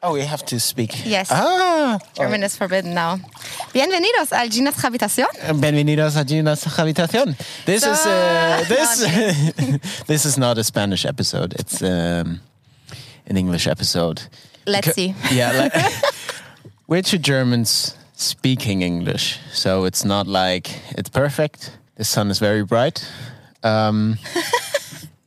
Oh, we have to speak. Yes. Ah. German is forbidden now. Bienvenidos al Gina's Habitación. Bienvenidos a Gina's Habitación. This So- is uh, this No, this is not a Spanish episode. It's um, an English episode. Let's see. Yeah, like, we're two Germans speaking English, so it's not like it's perfect. The sun is very bright. Um,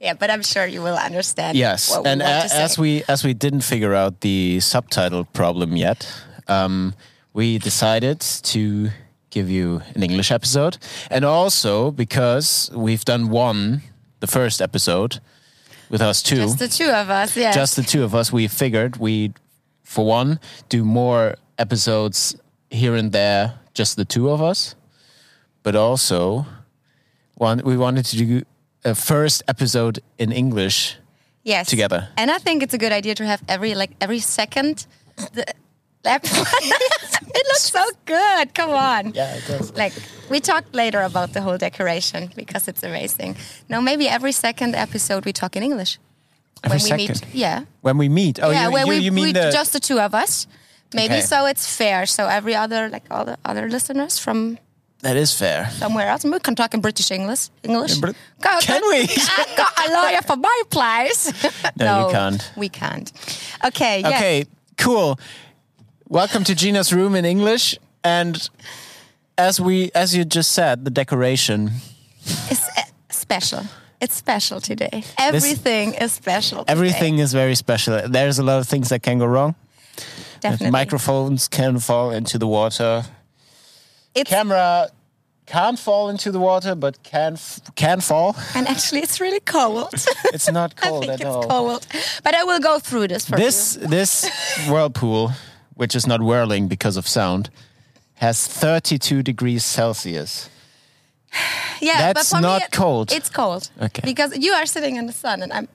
Yeah, but I'm sure you will understand. yes, we and want a- to say. as we as we didn't figure out the subtitle problem yet, um, we decided to give you an English episode, and also because we've done one, the first episode, with us two, just the two of us. Yeah. just the two of us, we figured we'd, for one, do more episodes here and there, just the two of us, but also one we wanted to do a first episode in English yes. together. And I think it's a good idea to have every like every second. The, it looks so good. Come on. Yeah, it does. Like we talked later about the whole decoration because it's amazing. No, maybe every second episode we talk in English. Every when we second. meet. Yeah. When we meet, oh, yeah, you, when you, we, you mean we the just the two of us. Maybe Okay. so it's fair. So every other like all the other listeners from that is fair. somewhere else. We can talk in British English. English. Brit- Go- Can go- we? I got a lawyer for my place. No, you can't. We can't. Okay. Yeah. Okay, cool. Welcome to Gina's room in English, and as we as you just said, the decoration. It's uh, special. It's special today. Everything is special. Today. Everything is very special. There's a lot of things that can go wrong. Definitely. Microphones can fall into the water. It's, Camera can't fall into the water, but can f- can fall. and actually, it's really cold. It's not cold I think at it's all. cold. But I will go through this for This this whirlpool, which is not whirling because of sound, has 32 degrees Celsius. you. Yeah, but That's for me, not it- cold. It's cold. Okay. Because you are sitting in the sun, and I'm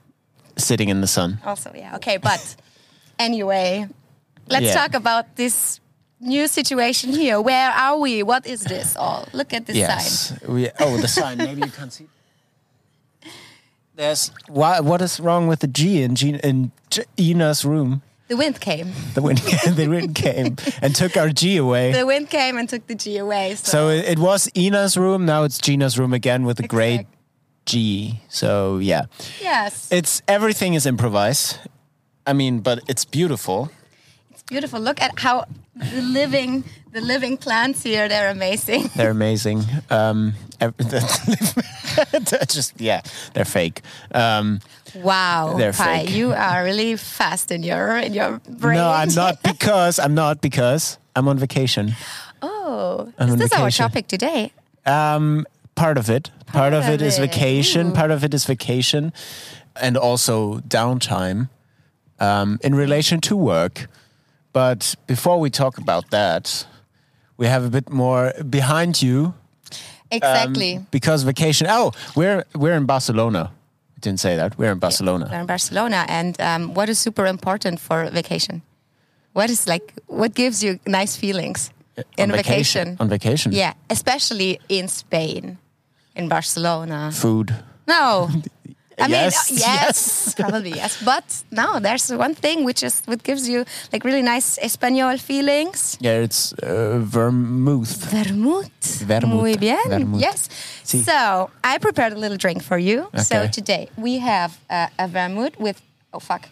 Sitting in the sun. also yeah. Okay, but anyway, let's Yeah. talk about this new situation here. Where are we? What is this all? Look at this sign. Yes. We, oh, the sign. Maybe you can't see. There's why, what is wrong with the G in Gina, in G, Ina's room? The wind came. The wind, the wind came and took our G away. The wind came and took the G away. So, So it, it was Ina's room. Now it's Gina's room again with a great G. So yeah, yes, it's everything is improvised. I mean, but it's beautiful. it's beautiful. Look at how the living, the living plants here. They're amazing. They're amazing. Um, they're just yeah, they're fake. Um, Wow, They're Pi, fake. you are really fast in your in your brain. no, I'm not because I'm not because I'm on vacation. Oh, I'm is this our topic today? Um, part of it, part, of of it is vacation. Ooh. Part of it is vacation, and also downtime um, in relation to work. But before we talk about that, we have a bit more behind you um, Exactly. because vacation. Oh, we're we're in Barcelona. I didn't say that. We're in Barcelona. We're in Barcelona, and um, what is super important for vacation? What is like what gives you nice feelings in on vacation? On vacation. Yeah, especially in Spain, in Barcelona. Food. No. I mean, Yes, uh, yes, yes. probably yes. But no, there's one thing which is what gives you like really nice Espanol feelings. Yeah, it's uh, vermouth. Vermouth. Vermouth. Muy bien. Vermouth. Yes. Sí. So I prepared a little drink for you. Okay. So today we have uh, a vermouth with oh fuck.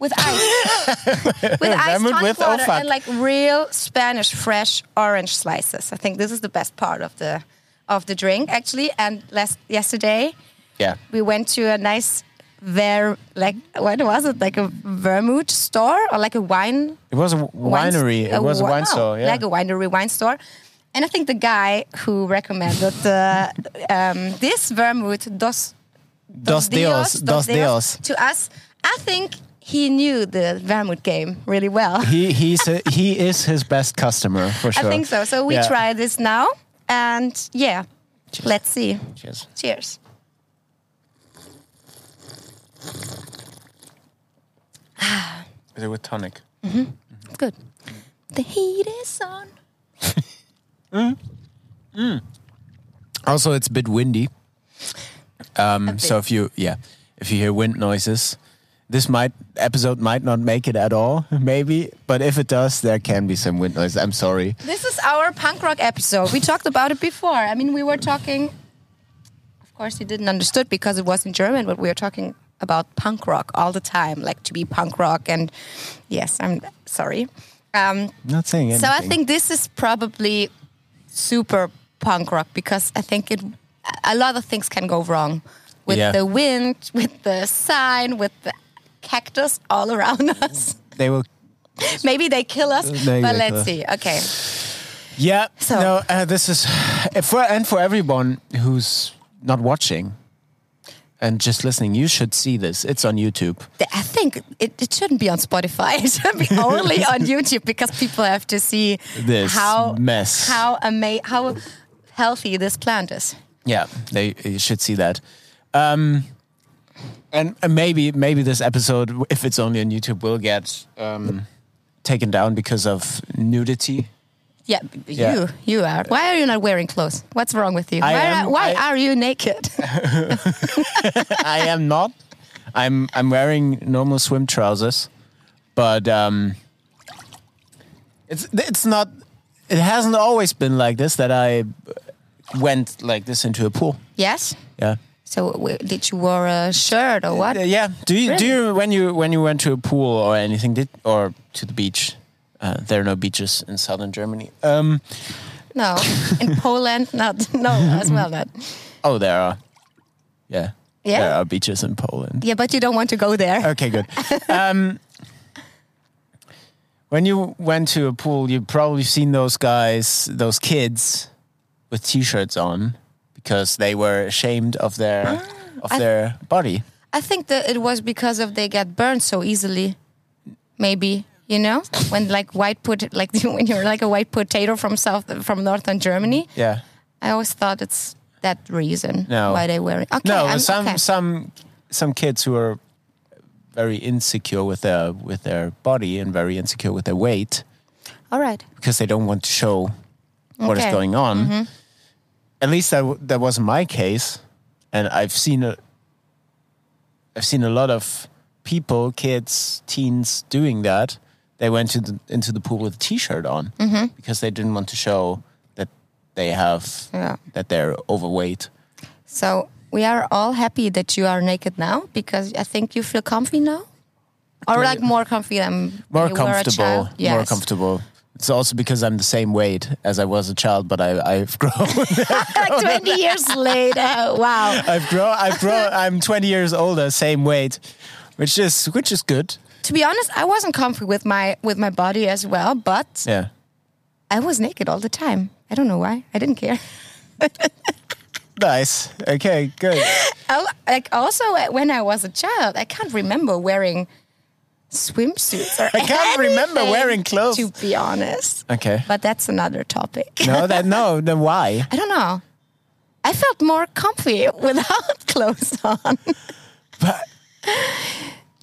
With ice, with ice, tonic with oh water, and like real Spanish fresh orange slices. I think this is the best part of the of the drink actually. And last yesterday, Yeah. we went to a nice ver like what was it like a vermouth store or like a wine It was a w- wine- winery. It was a wi- wine no, store. Yeah. like a winery wine store. And I think the guy who recommended the, um, this vermouth dos Dos Dios. Dos Dios. to us, I think he knew the vermouth game really well. He he's a, he is his best customer for sure I think so. So we Yeah. try this now, and yeah, let's see. Cheers. Cheers. Is it with tonic? Mm-hmm. It's good. The heat is on. Mm. Mm. Also, it's a bit windy. Um, A so if you yeah, if you hear wind noises, this might episode might not make it at all, maybe. But if it does, there can be some wind noise. I'm sorry. This is our punk rock episode. We talked about it before. I mean, we were talking. Of course, you didn't understood because it was in German, but we were talking about punk rock all the time, like to be punk rock. And yes, I'm sorry. Um, Not saying anything. so I think this is probably super punk rock because I think it a lot of things can go wrong with Yeah. the wind, with the sign, with the cactus all around us. they will. Maybe they kill us, Maybe but let's us. see. Okay. Yeah. So- no, uh, this is for and for everyone who's not watching and just listening. You should see this. It's on YouTube. I think it, it shouldn't be on Spotify. It should be only on YouTube because people have to see This how mess. how ama- how healthy this plant is. Yeah, they you should see that. Um, and, and maybe maybe this episode, if it's only on YouTube, will get um, taken down because of nudity. Yeah, Yeah. you you are. Why are you not wearing clothes? What's wrong with you? I why am- are, why I- are you naked? I am not. I'm I'm wearing normal swim trousers, but um, it's it's not. It hasn't always been like this that I went like this into a pool. yes. Yeah. So w- did you wear a shirt or what? Uh, yeah. Do you do you when you when you went to a pool or anything did or to the beach? Uh, there are no beaches in southern Germany. Um, No, in Poland, not no as well. Not oh, there are. Yeah. Yeah? There are beaches in Poland. yeah, but you don't want to go there. Okay, good. um, when you went to a pool, you've probably seen those guys, those kids, with t-shirts on because they were ashamed of their of Ah, I- their body. I think that it was because of they get burned so easily. Maybe you know when like white put like when you're like a white potato from south from northern Germany. Yeah. I always thought it's that reason No. why they wear it. Okay, no, I'm, some okay. some some kids who are very insecure with their with their body and very insecure with their weight all right. because they don't want to show what is Okay. Mm-hmm. going on. At least that that wasn't my case, and I've seen a I've seen a lot of people, kids, teens doing that. They went to the, into the pool with a t-shirt on Mm-hmm. because they didn't want to show that they have Yeah. that they're overweight. So we are all happy that you are naked now because I think you feel comfy now, or like more comfy than More you were a comfortable, child? more comfortable. It's also because I'm the same weight as I was a child, but I, I've grown. like twenty years later. Wow. I've grown. I've grown. I'm 20 years older, same weight, which is which is good. To be honest, I wasn't comfy with my with my body as well, but Yeah. I was naked all the time. I don't know why. I didn't care. Nice. Okay. Good. I, like also uh, when I was a child, I can't remember wearing swimsuits or I can't remember wearing clothes. To be honest, Okay. but that's another topic. No. That no. Then why? I don't know. I felt more comfy without clothes on. But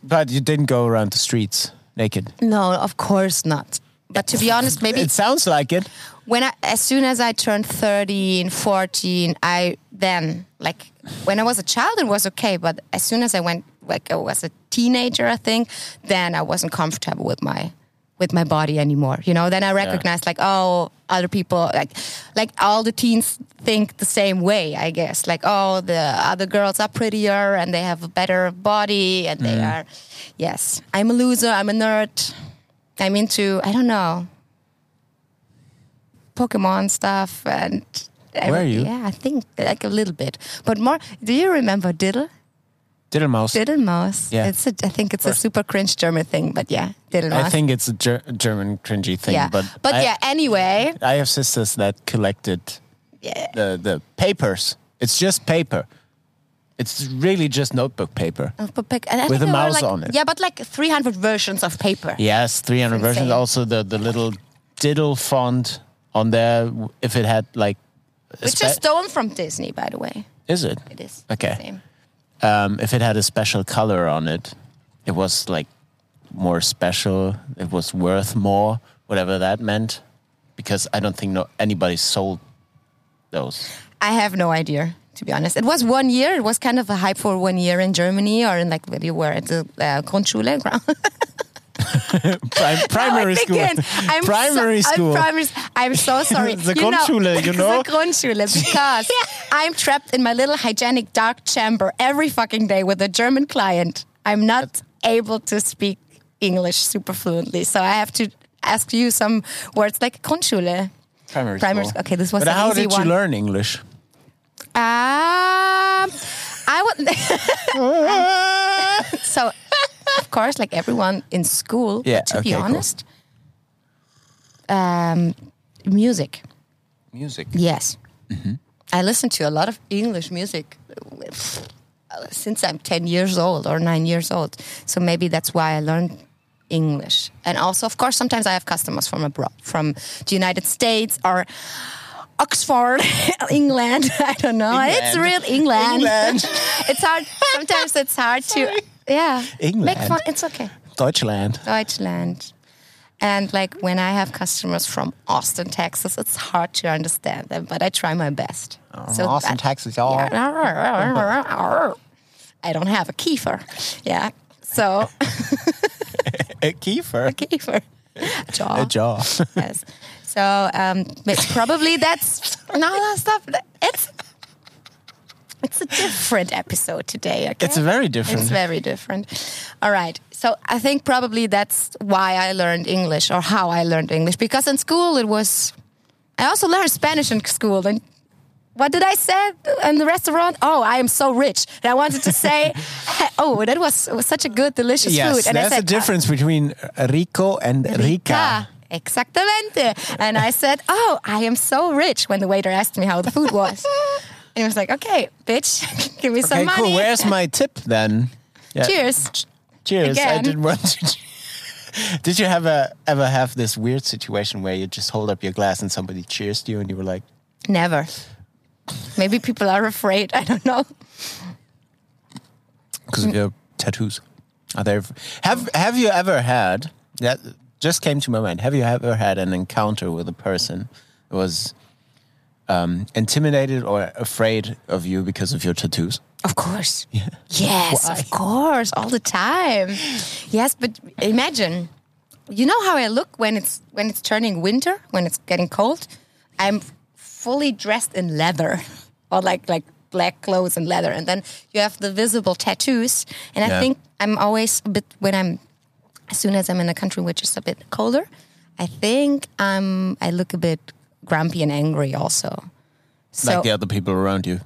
but you didn't go around the streets naked. No, of course not. But to be honest, maybe It sounds like it. when I, as soon as I turned 13, 14, I then like when I was a child it was okay, but as soon as I went like I was a teenager, I think, then I wasn't comfortable with my with my body anymore. You know, then I recognized like oh, other people like like all the teens think the same way, I guess. Like oh, the other girls are prettier and they have a better body and they mm. are yes, I'm a loser, I'm a nerd. I'm into I don't know Pokemon stuff and Were you? Yeah, I think like a little bit, but more. Do you remember Diddl? Diddlemouse. Diddlemouse. Yeah. it's a, I think it's a super cringe German thing, but yeah, Diddlemouse. I think it's a ger- German cringy thing. yeah, But but I, yeah. Anyway, I have sisters that collected yeah. the the papers. It's just paper. It's really just notebook paper. Oh, pick- and I With a mouse like- on it. Yeah, but like 300 versions of paper. Yes, 300 versions. Also, the, the little Diddl font on there, if it had like. Which is stolen from Disney, by the way. Is it? It is. Okay. Same. Um, if it had a special color on it, it was like more special. It was worth more, whatever that meant. Because I don't think no anybody sold those. I have no idea, To be honest, it was one year. It was kind of a hype for one year in Germany or in like where you were at the uh, Grundschule. Prim- primary school. I'm primary so, school. I'm, primary, I'm so sorry. The You know- Grundschule, you know? The Grundschule, because I'm trapped in my little hygienic dark chamber every fucking day with a German client. I'm not able to speak English super fluently, so I have to ask you some words like Grundschule. primary, Primary school. Okay, this was But an how easy did one. you learn English? Um, I would. so, of course, like everyone in school, Yeah, to okay, be cool. honest, um, music. Music. Yes. Mm-hmm. I listen to a lot of English music since I'm 10 years old or 9 years old. So maybe that's why I learned English. And also, of course, sometimes I have customers from abroad, from the United States or Oxford, England. I don't know. It's real England. England. it's hard. Sometimes it's hard to, yeah. England. Make fun. It's okay. Deutschland. Deutschland. And like when I have customers from Austin, Texas, it's hard to understand them, but I try my best. So Austin, that- Texas, y'all. I don't have a kefir. Yeah. So A kefir. A kefir. A jaw. A jaw. Yes. So um, probably that's no, that's stuff. It's it's a different episode today. Okay? It's very different. It's very different. All right. So I think probably that's why I learned English or how I learned English because in school it was. I also learned Spanish in school and. What did I say in the restaurant? Oh, I am so rich. And I wanted to say, oh, that was, was such a good, delicious yes, food. And there's I a said, uh, difference between Rico and Rica. Rica. Exactamente. And I said, Oh, I am so rich when the waiter asked me how the food was. and he was like, Okay, bitch, give me some Okay, money. cool. Where's my tip then? Yeah. Cheers. Cheers. I didn't want to. Did you ever ever have this weird situation where you just hold up your glass and somebody cheers to you and you were like, Never. Maybe people are afraid. I don't know. because of your tattoos? Are there have Have you ever had that? Just came to my mind. Have you ever had an encounter with a person that was um, intimidated or afraid of you because of your tattoos? Of course. Yes, of course, all the time. Yes, but imagine, you know how I look when it's when it's turning winter, when it's getting cold. I'm fully dressed in leather, or like like black clothes and leather, and then you have the visible tattoos. And I Yeah. think I'm always a bit when I'm as soon as I'm in a country which is a bit colder. I think I'm I look a bit grumpy and angry also. So like the other people around you?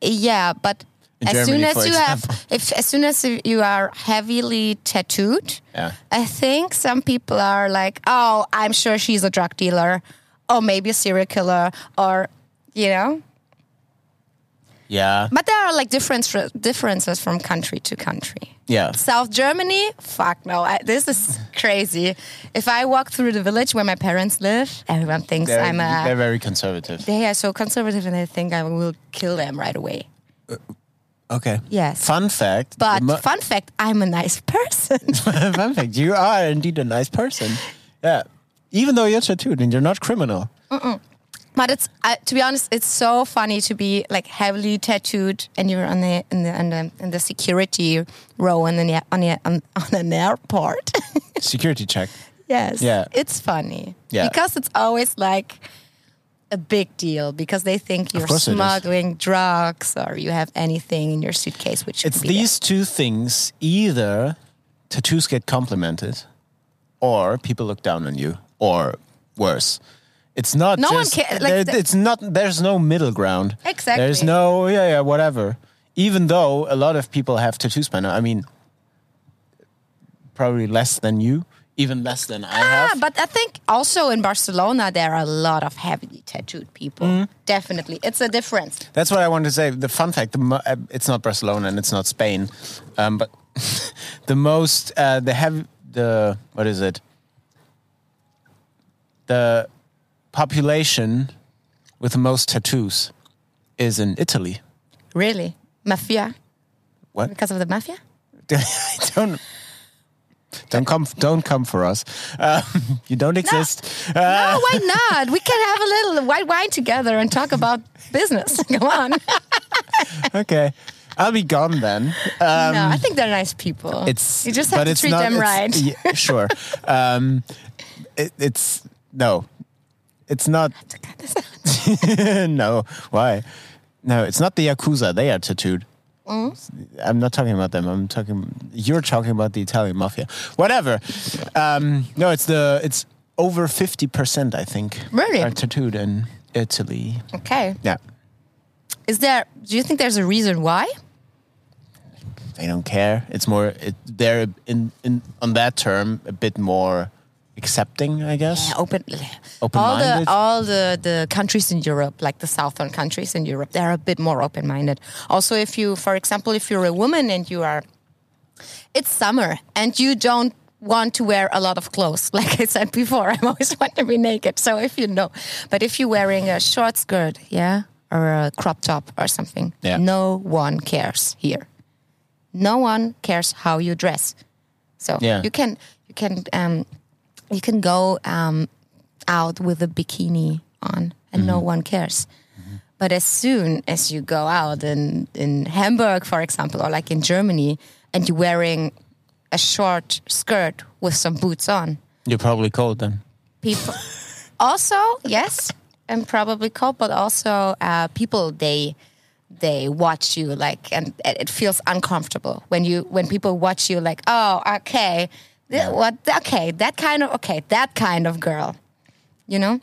yeah, but In as Germany, soon as you have, if as soon as you are heavily tattooed, Yeah. I think some people are like, "Oh, I'm sure she's a drug dealer, or maybe a serial killer, or you know." Yeah. But there are like difference differences from country to country. Yeah. South Germany, fuck no, I, this is crazy. If I walk through the village where my parents live, everyone thinks They're, I'm a. they're very conservative. they are so conservative, and they think I will kill them right away. Uh, okay. Yes. Fun fact. But fun fact, I'm a nice person. fun fact. You are indeed a nice person. Yeah. Even though you're tattooed and you're not criminal. But it's uh, to be honest, it's so funny to be like heavily tattooed and you're on the in the in the, in the security row and then on the, on, on an airport. Security check. yes. Yeah. It's funny. Yeah. Because it's always like a big deal because they think you're course it is. smuggling drugs or you have anything in your suitcase which It's these two things. Either tattoos get complimented or people look down on you or worse. It's not No one just, ca- like there- it's not there's no middle ground. Exactly. There's no yeah yeah whatever. Even though a lot of people have now. I mean probably less than you, even less than I Ah, have. but I think also in Barcelona there are a lot of heavily tattooed people. Mm-hmm. Definitely, it's a difference. That's what I wanted to say. The fun fact: the uh, it's not Barcelona and it's not Spain, um, but the most uh, the heavy the what is it? The population with the most tattoos is in Italy. Really, mafia What? because of the mafia. Don't. Don't come. Don't come for us. Um, you don't exist. Uh, No, why not? We can have a little white wine together and talk about business. Come on. okay, I'll be gone then. Um, no, I think they're nice people. it's you just have but to it's treat not- them right. yeah, sure. Um, it, it's no, it's not. no, why? No, it's not the yakuza. They are tattooed. Mm-hmm. I'm not talking about them. I'm talking. You're talking about the Italian mafia. Whatever. Um, no, it's the. It's over fifty percent. I think. Really? Are tattooed in Italy. Okay. Yeah. Is there? Do you think there's a reason why? they don't care. It's more it, they're in in on that term a bit more accepting, I guess. Yeah, open. Open-minded? All the all the the countries in Europe, like the southern countries in Europe, they're a bit more open minded. Also, if you, for example, if you're a woman and you are, it's summer and you don't want to wear a lot of clothes. Like I said before, I always want to be naked. So if you know, but if you're wearing a short skirt, yeah, or a crop top or something, Yeah. no one cares here. No one cares how you dress. So Yeah. you can you can um, you can go um, out with a bikini on and no Mm-hmm. one cares. But as soon as you go out in, in Hamburg, for example, or like in Germany, and you're wearing a short skirt with some boots on, You're probably cold then. people also yes, and probably cold, but also uh, people they they watch you like, and it it feels uncomfortable when you when people watch you like, oh, okay, th- what, okay, that kind of okay, that kind of girl, you know.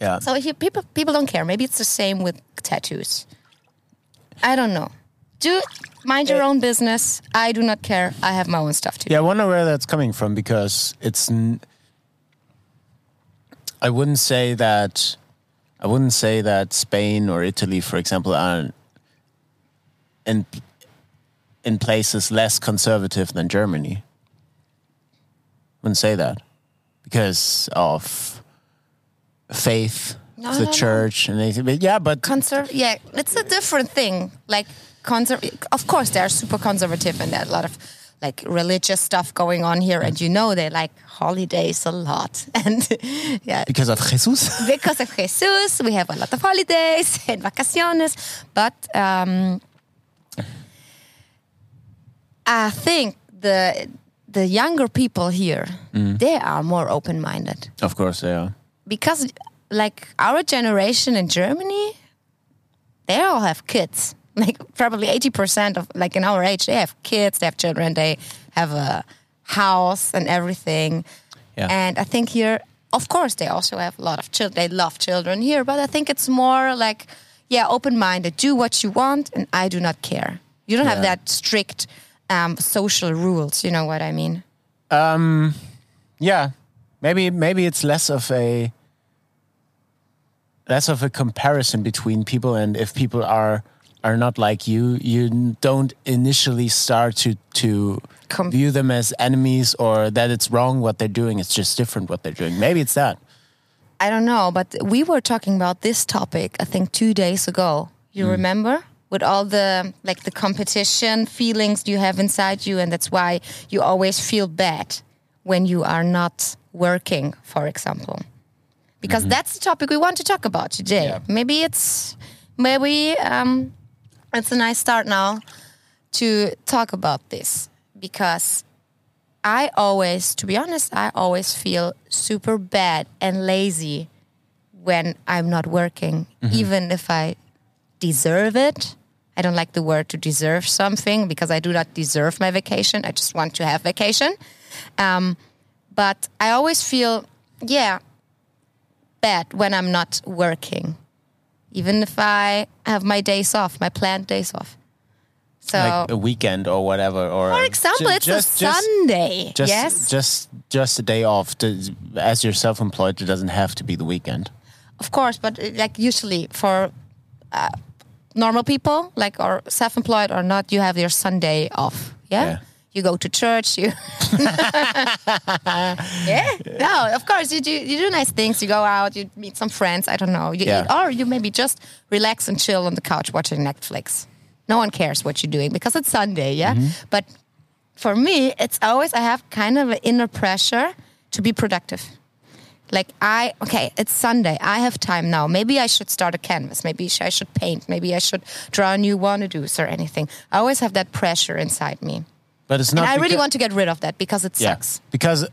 Yeah. So you, people people don't care. Maybe it's the same with tattoos. I don't know. Do mind your eh. own business. I do not care. I have my own stuff to do. Yeah, I wonder where that's coming from because it's. N- I wouldn't say that. I wouldn't say that Spain or Italy, for example, are in in places less conservative than Germany. Wouldn't say that because of faith, No, the no, no. church, and anything. But yeah, but Conserv- yeah, it's a different thing. Like conserv- of course they're super conservative and there are a lot of like religious stuff going on here and you know they like holidays a lot and yeah because of Jesus. because of Jesus we have a lot of holidays and vacaciones but um, I think the the younger people here mm. they are more open-minded of course, they are. because like our generation in Germany, they all have kids. Like probably eighty percent of like in our age, they have kids, they have children, they have a house and everything. Yeah. And I think here, of course, they also have a lot of children. They love children here, but I think it's more like, yeah, open minded. Do what you want, and I do not care. You don't have that strict um, social rules. You know what I mean? Yeah, maybe maybe it's less of a less of a comparison between people, and if people are are not like you, you don't initially start to to Com- view them as enemies or that it's wrong what they're doing. It's just different what they're doing. Maybe it's that. I don't know, but we were talking about this topic I think 2 days ago. You Hmm. remember? With all the like the competition feelings you have inside you and that's why you always feel bad when you are not working, for example. Because that's the topic we want to talk about today. Yeah. Maybe it's maybe um it's a nice start now to talk about this because I always, to be honest, I always feel super bad and lazy when I'm not working, even if I deserve it. I don't like the word to deserve something because I do not deserve my vacation. I just want to have vacation. Um, but I always feel, yeah, bad when I'm not working, even if I have my days off, my planned days off. So, like a weekend or whatever. Or for example, it's a Sunday. Just, yes, just just a day off. To- As you're self-employed, it doesn't have to be the weekend. Of course, but uh, like usually for uh, normal people, like or self-employed or not, you have your Sunday off. Yeah, Yeah. you go to church. You yeah, no, of course you do. You do nice things. You go out. You meet some friends. I don't know. You Yeah. eat, or you maybe just relax and chill on the couch watching Netflix. No one cares what you're doing because it's Sunday. Yeah, Mm-hmm. but for me, it's always I have kind of an inner pressure to be productive. Like I okay, it's Sunday. I have time now. Maybe I should start a canvas. Maybe I should paint. Maybe I should draw a new wannadoos or anything. I always have that pressure inside me. But it's not. And I really want to get rid of that because it Yeah. sucks. Because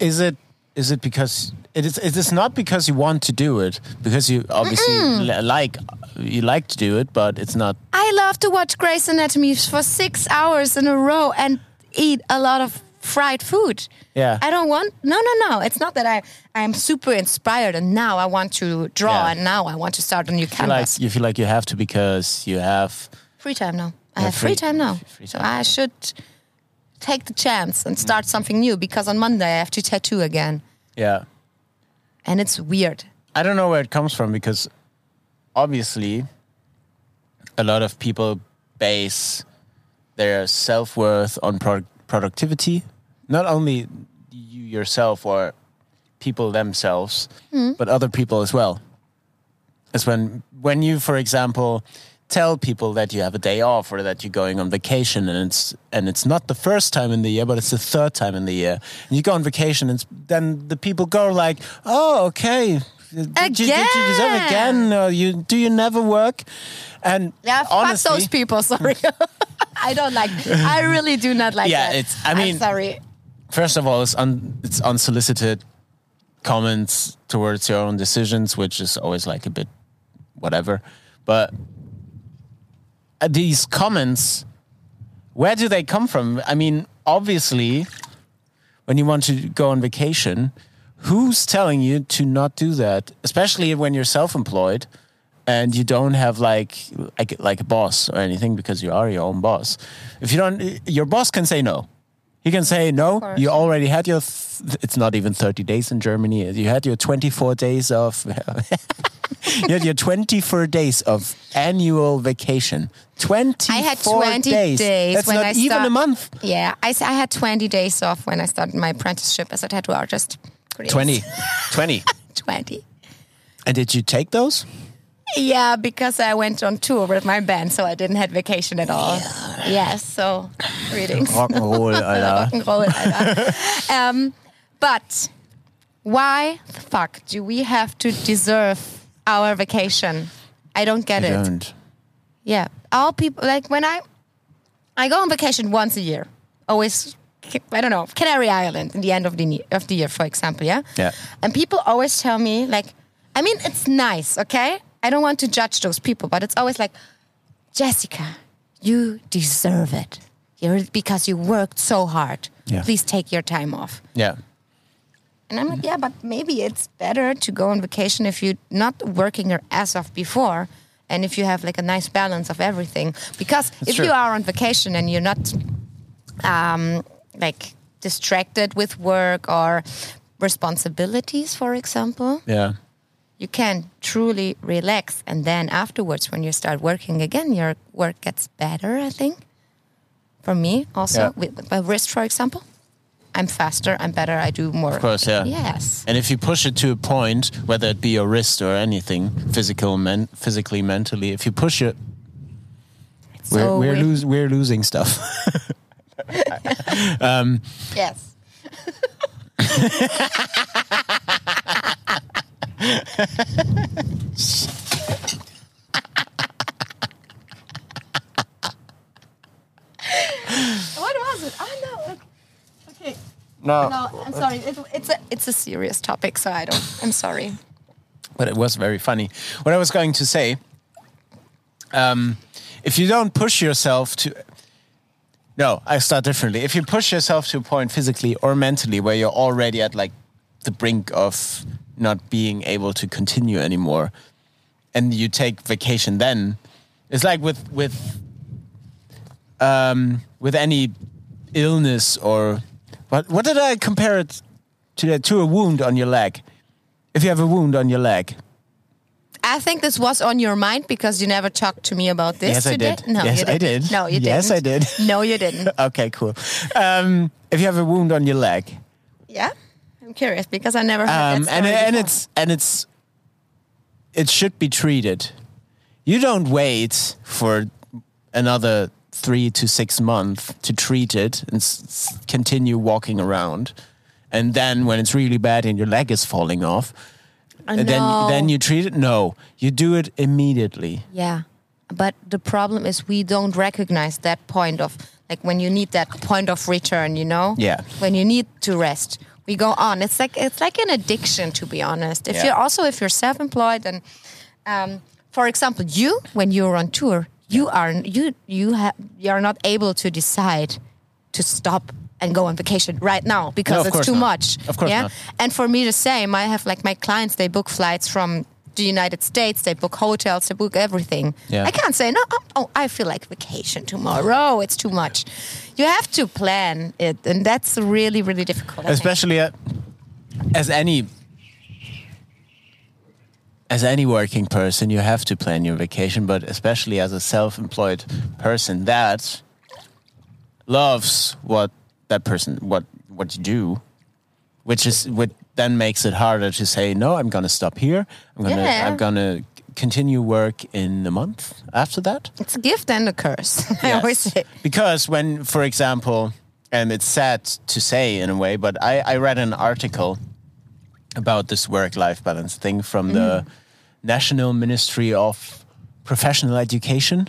is it is it because it is it is not because you want to do it because you obviously li- like you like to do it, but it's not. I love to watch Grey's Anatomy for six hours in a row and eat a lot of fried food. Yeah. I don't want. No, no, no. It's not that I I'm super inspired and now I want to draw Yeah. and now I want to start a new You feel like canvas. you feel like you have to because you have. free time now. I have free, free- time now, free so time. I should take the chance and start mm. something new because on Monday I have to tattoo again, Yeah. and it's weird. I don't know where it comes from because obviously a lot of people base their self worth on pro- productivity. Not only you yourself or people themselves, hmm. but other people as well. It's when when you, for example, tell people that you have a day off or that you're going on vacation and it's and it's not the first time in the year, but it's the third time in the year. And you go on vacation and then the people go like, "Oh, okay." Did you, did you deserve Again. again? Or you do you never work? And Yeah, honestly, fuck those people. Sorry, I don't like. I really do not like. Yeah, that. it's- I I'm mean- sorry. First of all, it's un, it's unsolicited comments towards your own decisions, which is always like a bit whatever. But uh, these comments, where do they come from? I mean, obviously, when you want to go on vacation, who's telling you to not do that? Especially when you're self-employed and you don't have like like like a boss or anything because you are your own boss. If you don't, your boss can say no. He can say no. You already had your. Th- it's not even thirty days in Germany. You had your twenty-four days of. you had your twenty-four days of annual vacation. Twenty. I had 20 days That's when not I even a month. Yeah, I, I had 20 days off when I started my apprenticeship as a tattoo artist. Pretty 20. 20. 20. And did you take those? Yeah, because I went on tour with my band, so I didn't have vacation at all. Yes, so greetings. Rock and roll, Alter. Rock and roll, Alter. um, but why the fuck do we have to deserve our vacation? I don't get I it. don't. Yeah, all people like when I I go on vacation once a year. Always, I don't know, Canary Island in the end of the of the year, for example. Yeah. Yeah. And people always tell me like, I mean, it's nice, okay. I don't want to judge those people, but it's always like, Jessica, you deserve it. You're because you worked so hard. Yeah. Please take your time off. Yeah. And I'm like, yeah, but maybe it's better to go on vacation if you're not working your ass off before and if you have like a nice balance of everything. Because if true. you are on vacation and you're not um, like distracted with work or responsibilities, for example, Yeah. You can truly relax. And then afterwards, when you start working again, your work gets better, I think. For me, also, Yeah. with, my wrist, for example. I'm faster, I'm better, I do more. Of course, yeah. Yes. And if you push it to a point, whether it be your wrist or anything, physical, men- physically, mentally, if you push it, we're So we're, we- lose, we're losing stuff. Um, yes. what was it? Oh no. Okay. no, No, I'm sorry. It, it's a it's a serious topic, so I don't. I'm sorry. but it was very funny. What I was going to say, um, if you don't push yourself to, no, I start differently. If you push yourself to a point physically or mentally where you're already at like the brink of not being able to continue anymore, and you take vacation, then it's like with with um, with any illness or what? What did I compare it to? To a wound on your leg. If you have a wound on your leg, I think this was on your mind because you never talked to me about this Yes, I did. No, Yes, you I did. No, you didn't. Yes, I did. No, you didn't. okay, cool. Um, if you have a wound on your leg, Yeah, I'm curious because I never heard um, that and and before. it's and it's it should be treated. You don't wait for another three to six months to treat it and continue walking around. And then when it's really bad and your leg is falling off, and then then you treat it. No, you do it immediately. Yeah. But the problem is we don't recognize that point of like when you need that point of return, you know? Yeah. When you need to rest. We go on. It's like it's like an addiction to be honest. If Yeah. you're also if you're self-employed and um, for example, you when you're on tour, you are you you have you are not able to decide to stop and go on vacation right now because No, it's too not. much. Of course yeah? not. And for me the same, I have like my clients, they book flights from the United States, they book hotels, they book everything. Yeah. I can't say, no, oh, oh, I feel like vacation tomorrow. It's too much. You have to plan it, and that's really, really difficult. I especially uh, as any as any working person you have to plan your vacation but especially as a self-employed person that loves what that person what what you do which is what then makes it harder to say no i'm gonna stop here i'm gonna Yeah. i'm gonna continue work in a month after that It's a gift and a curse. I Yes. always say. Because when, for example, and it's sad to say in a way, but I, I read an article about this work life balance thing from the mm-hmm. National Ministry of Professional Education,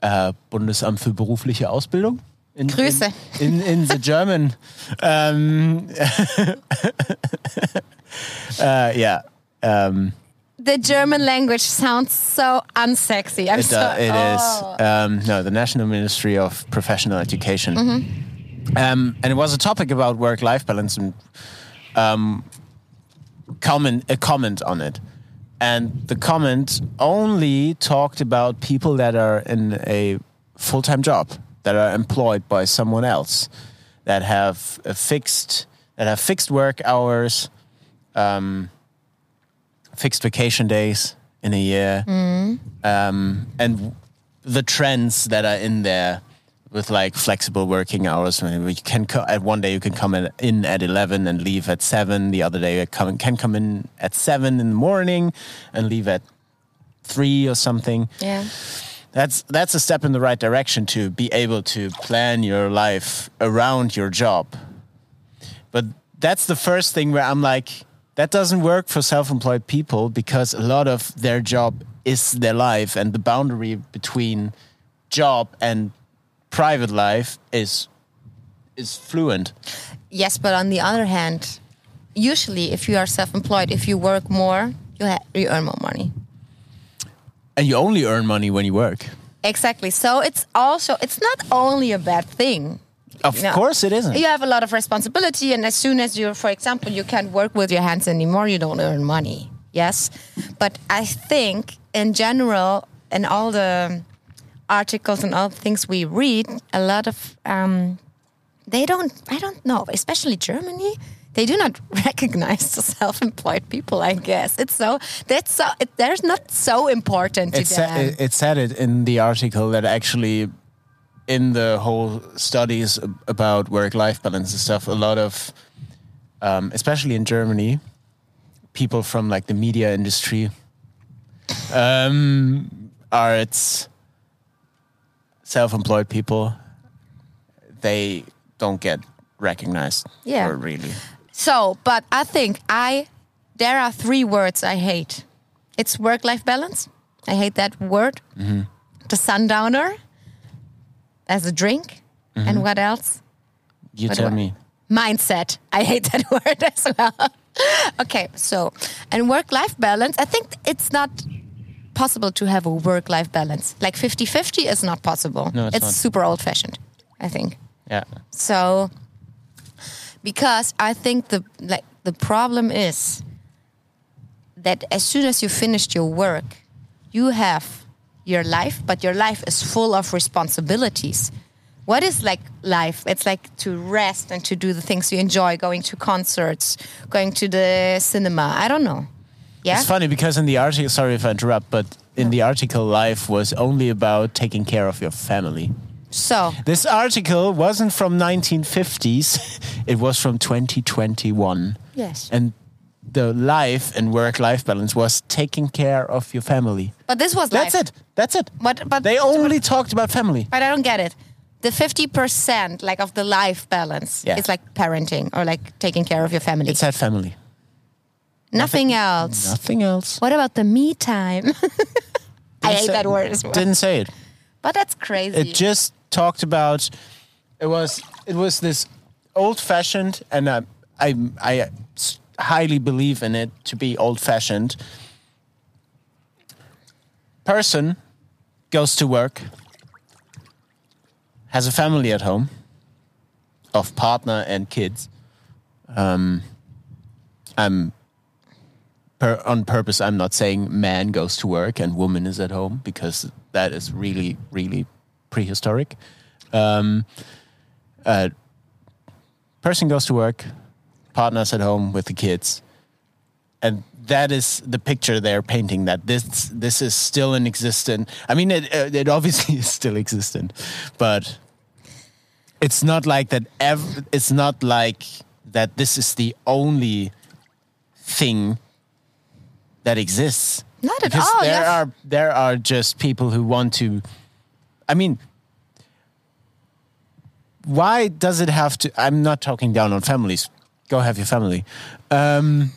äh, Bundesamt für berufliche Ausbildung. In, Grüße. In, in, in the German. Um, uh, yeah. Um, The German language sounds so unsexy. I'm It, so, uh, it is. oh. Um, no, the National Ministry of Professional Education. Um, and it was a topic about work-life balance and um, comment a comment on it. And the comment only talked about people that are in a full-time job, that are employed by someone else, that have a fixed that have fixed work hours, um, fixed vacation days in a year, um, and the trends that are in there with like flexible working hours. When you can co- at one day you can come in, in at eleven and leave at seven. The other day you come, can come in at seven in the morning and leave at three or something. yeah. That's that's a step in the right direction to be able to plan your life around your job. But that's the first thing where I'm like, that doesn't work for self-employed people because a lot of their job is their life, and the boundary between job and private life is is fluent. Yes, but on the other hand, usually if you are self-employed, if you work more, you you earn more money. And you only earn money when you work. Exactly. So it's also it's not only a bad thing. Of No. course, it isn't. You have a lot of responsibility, and as soon as you're, for example, you can't work with your hands anymore, you don't earn money. Yes, but I think in general, in all the articles and all the things we read, a lot of um, they don't. I don't know, especially Germany. They do not recognize the self-employed people. I guess it's so that's so it, they're not so important to it, them. sa- it, it said it in the article that actually in the whole studies about work-life balance and stuff a lot of um, especially in germany people from like the media industry um, are it's self-employed people they don't get recognized Yeah. or really So, but I think I there are three words I hate. It's work-life balance. I hate that word. Mm-hmm. The sundowner as a drink, mm-hmm. and what else? you What tell me Mindset. I hate that word as well. okay, so and work-life balance. I think it's not possible to have a work-life balance. Like 50-50 is not possible. No, it's not. super old-fashioned. I think. yeah So, because I think the like the problem is that as soon as you finished your work, you have your life, but your life is full of responsibilities. What is like life? It's like to rest and to do the things you enjoy, going to concerts, going to the cinema. I don't know. Yeah. It's funny because in the article, sorry if I interrupt, but in the article, life was only about taking care of your family. So, This article wasn't from 1950s; it was from 2021. yes. And the life and work life balance was taking care of your family. But this was That's life. it. That's it. But but They only talked about family. But I don't get it. The fifty percent like of the life balance Yeah. is like parenting or like taking care of your family. It's that family. Nothing else. Nothing else. What about the me time? I hate that word as well. Didn't say it. But that's crazy. It just talked about. It was it was this old fashioned, and I I, I highly believe in it to be old fashioned. Person goes to work, has a family at home, of partner and kids. Um, I'm per, on purpose. I'm not saying man goes to work and woman is at home because that is really, really prehistoric. Um, uh, person goes to work, partners at home with the kids, and that is the picture they're painting. That this this is still in existence. I mean, it uh, it obviously is still existent, but it's not like that. Ev- it's not like that. This is the only thing that exists. Not at Because all. There yeah. are there are just people who want to. I mean, why does it have to? I'm not talking down on families. Go have your family. Um,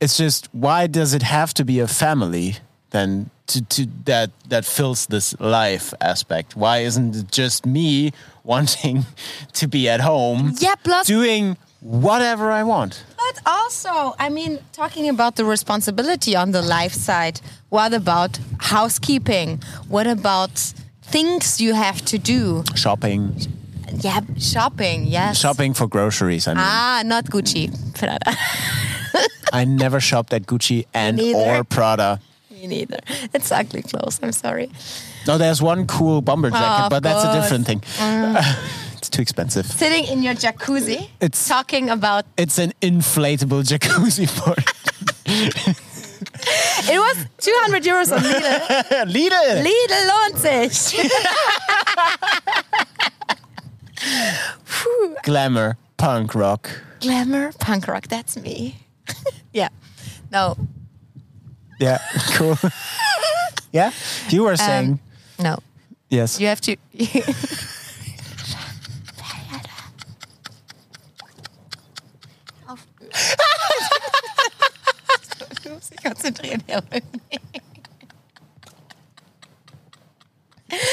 it's just why does it have to be a family then to, to that that fills this life aspect? Why isn't it just me wanting to be at home? Yeah, plus- doing whatever I want. But also, I mean, talking about the responsibility on the life side, what about housekeeping? What about things you have to do? Shopping, Yeah, shopping, yes. shopping for groceries. I mean, Ah, not Gucci. Prada. I never shopped at Gucci and or Prada. Me neither. It's ugly clothes. I'm sorry. No, there's one cool bomber jacket, Oh, but that's a. Mm. different thing. it's too expensive. Sitting in your jacuzzi, It's- talking about. It's an inflatable jacuzzi for It was 200 euros on Lidl. Lidl. Lidl lohnt sich. Glamour, punk rock. Glamour, punk rock. That's me. yeah. No. Yeah, cool. yeah, you were saying Um, no. yes. You have to. Konzentrieren, Herr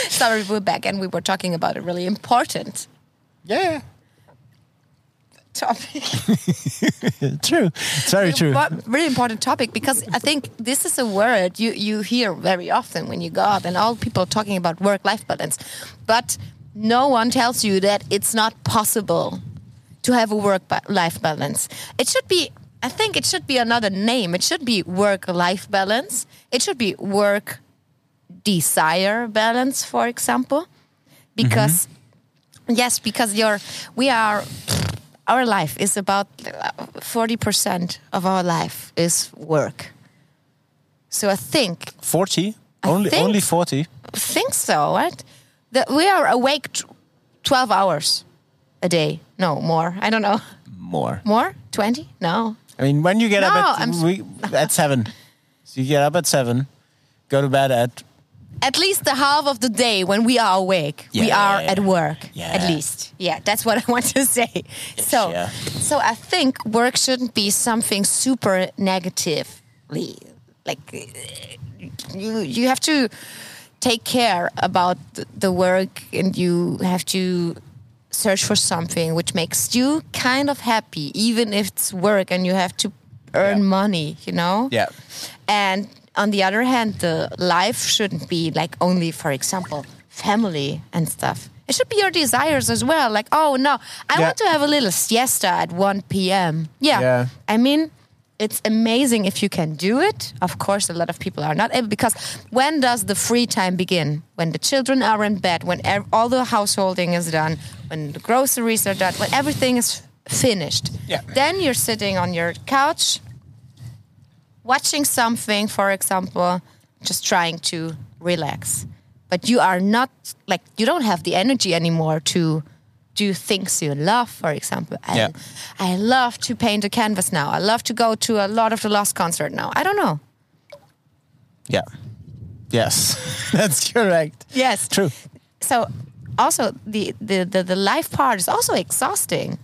Sorry, we're back and we were talking about a really important Yeah, topic. true. It's very true. Impo- really important topic because I think this is a word you, you hear very often when you go out and all people are talking about work life balance. But no one tells you that it's not possible to have a work life balance. It should be, I think it should be another name. It should be work life balance. It should be work desire balance, for example. Because, mm-hmm. yes, because you're, we are our life is about uh, 40% of our life is work. So I think, Forty. Only think- only forty. think so, right? That we are awake t- 12 hours a day. No, more. I don't know. More. More? 20? No. I mean, when you get No, up at we, at seven, so you get up at seven, go to bed at At least the half of the day when we are awake, we are yeah, at work. Yeah. At least. Yeah, that's what I want to say. so, yeah. so I think work shouldn't be something super negatively. Like you, you have to take care about the work, and you have to search for something which makes you kind of happy, even if it's work and you have to earn Yeah. money. You know. yeah. And on the other hand, the life shouldn't be like only, for example, family and stuff. It should be your desires as well. Like, oh no, I Yeah. want to have a little siesta at 1 p.m. Yeah. Yeah. I mean, it's amazing if you can do it. Of course, a lot of people are not able because when does the free time begin? When the children are in bed, when ev- all the householding is done, when the groceries are done, when everything is finished. Yeah. Then you're sitting on your couch watching something, for example, just trying to relax. But you are not like you don't have the energy anymore to do things you love, for example. I, Yeah. I love to paint a canvas now. I love to go to a lot of the Lost concert now. I don't know. Yeah. Yes, that's correct. Yes. True. So also the, the, the, the life part is also exhausting.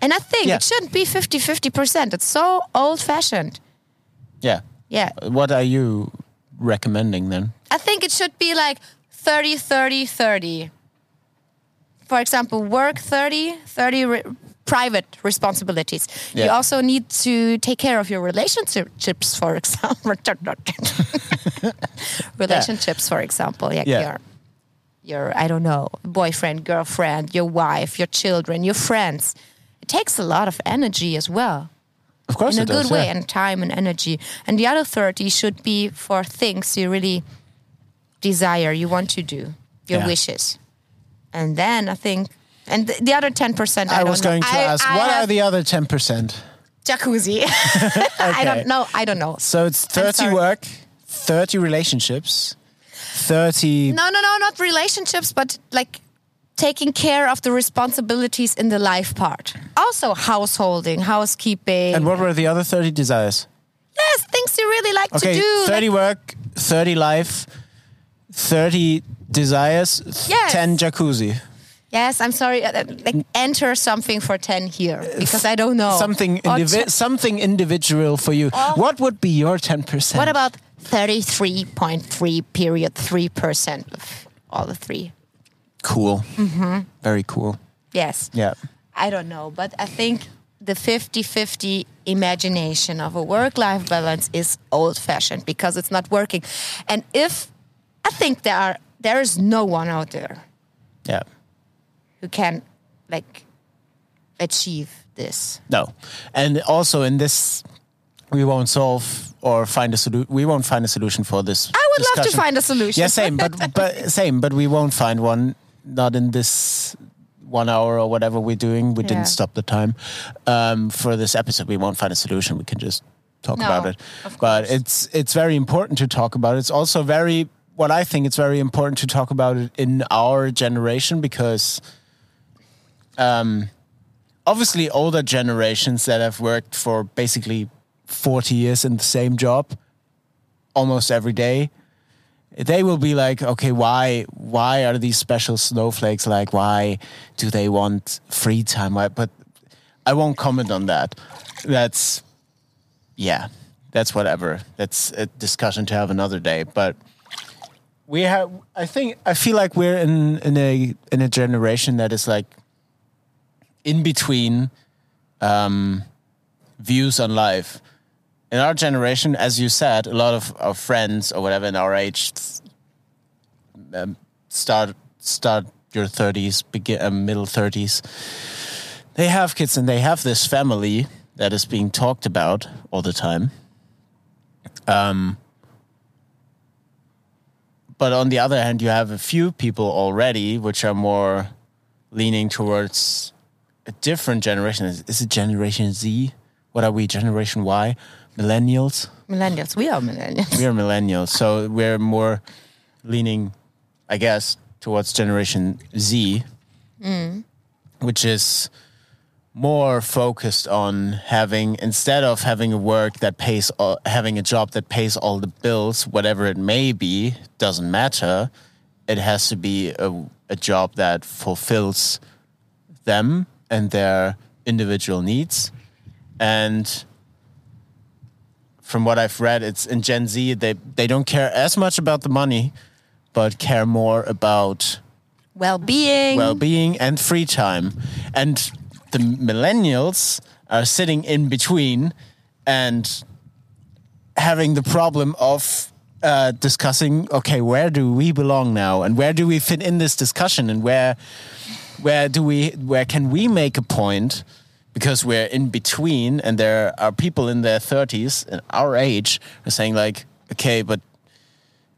And I think Yeah. it shouldn't be 50 50%. It's so old fashioned. Yeah. Yeah. What are you recommending then? I think it should be like 30 30 30. For example, work 30 30 re- private responsibilities. You also need to take care of your relationships, for example. relationships, for example. Like Yeah. your, your, I don't know, boyfriend, girlfriend, your wife, your children, your friends. It takes a lot of energy as well Of course, in a good does, way yeah. and time and energy. And the other 30 should be for things you really desire, you want to do, your Yeah. wishes. And then I think, and the, the other 10%, I, I was know. going to I- ask, I what are the other ten percent? jacuzzi? I don't know. I don't know. So it's thirty work, thirty relationships, thirty. No, no, no, not relationships, but like taking care of the responsibilities in the life part. Also, householding, housekeeping. And what were the other thirty desires? yes, things you really like Okay, to do. thirty like- work, thirty life, thirty desires, Yes. ten jacuzzi. Yes, I'm sorry. uh, uh, Like enter something for ten here because I don't know Something indivi- something individual for you. what would be your ten percent? what about thirty-three point three period three percent of all the three? cool? Mm-hmm. Very cool. Yes. Yeah. I don't know, but I think the 50-50 imagination of a work-life balance is old-fashioned because it's not working. And if I think there are there is no one out there Yeah. who can like achieve this. No, and also in this, we won't solve or find a solution. We won't find a solution for this. I would love to find a solution. Yeah, same, but but same, but we won't find one. Not in this one hour or whatever we're doing. We Yeah. didn't stop the time um, for this episode. We won't find a solution. We can just talk No, about it. But it's it's very important to talk about. it. It's also very what I think it's very important to talk about it in our generation because um, obviously older generations that have worked for basically 40 years in the same job almost every day they will be like okay why why are these special snowflakes? Like why do they want free time? Why but i won't comment on that. That's yeah that's whatever. That's a discussion to have another day but we have i think i feel like we're in in a in a generation that is like in between um, views on life. In our generation, as you said, a lot of our friends or whatever in our age um, start start your thirties, begin uh, middle thirties. They have kids and they have this family that is being talked about all the time. Um, but on the other hand, you have a few people already which are more leaning towards a different generation. Is, is it Generation Z? What are we? Generation Y? Millennials? Millennials, we are millennials. We are millennials, so we're more leaning, I guess, towards Generation Z, mm. which is more focused on having instead of having a work that pays all, having a job that pays all the bills whatever it may be doesn't matter. It has to be a, a job that fulfills them and their individual needs. And from what i've read it's in gen z they they don't care as much about the money but care more about Well-being. well-being and free time. And the millennials are sitting in between and having the problem of uh, discussing okay where do we belong now? And where do we fit in this discussion? And where where do we where can we make a point? Because we're in between and there are people in their 30s and our age are saying like okay but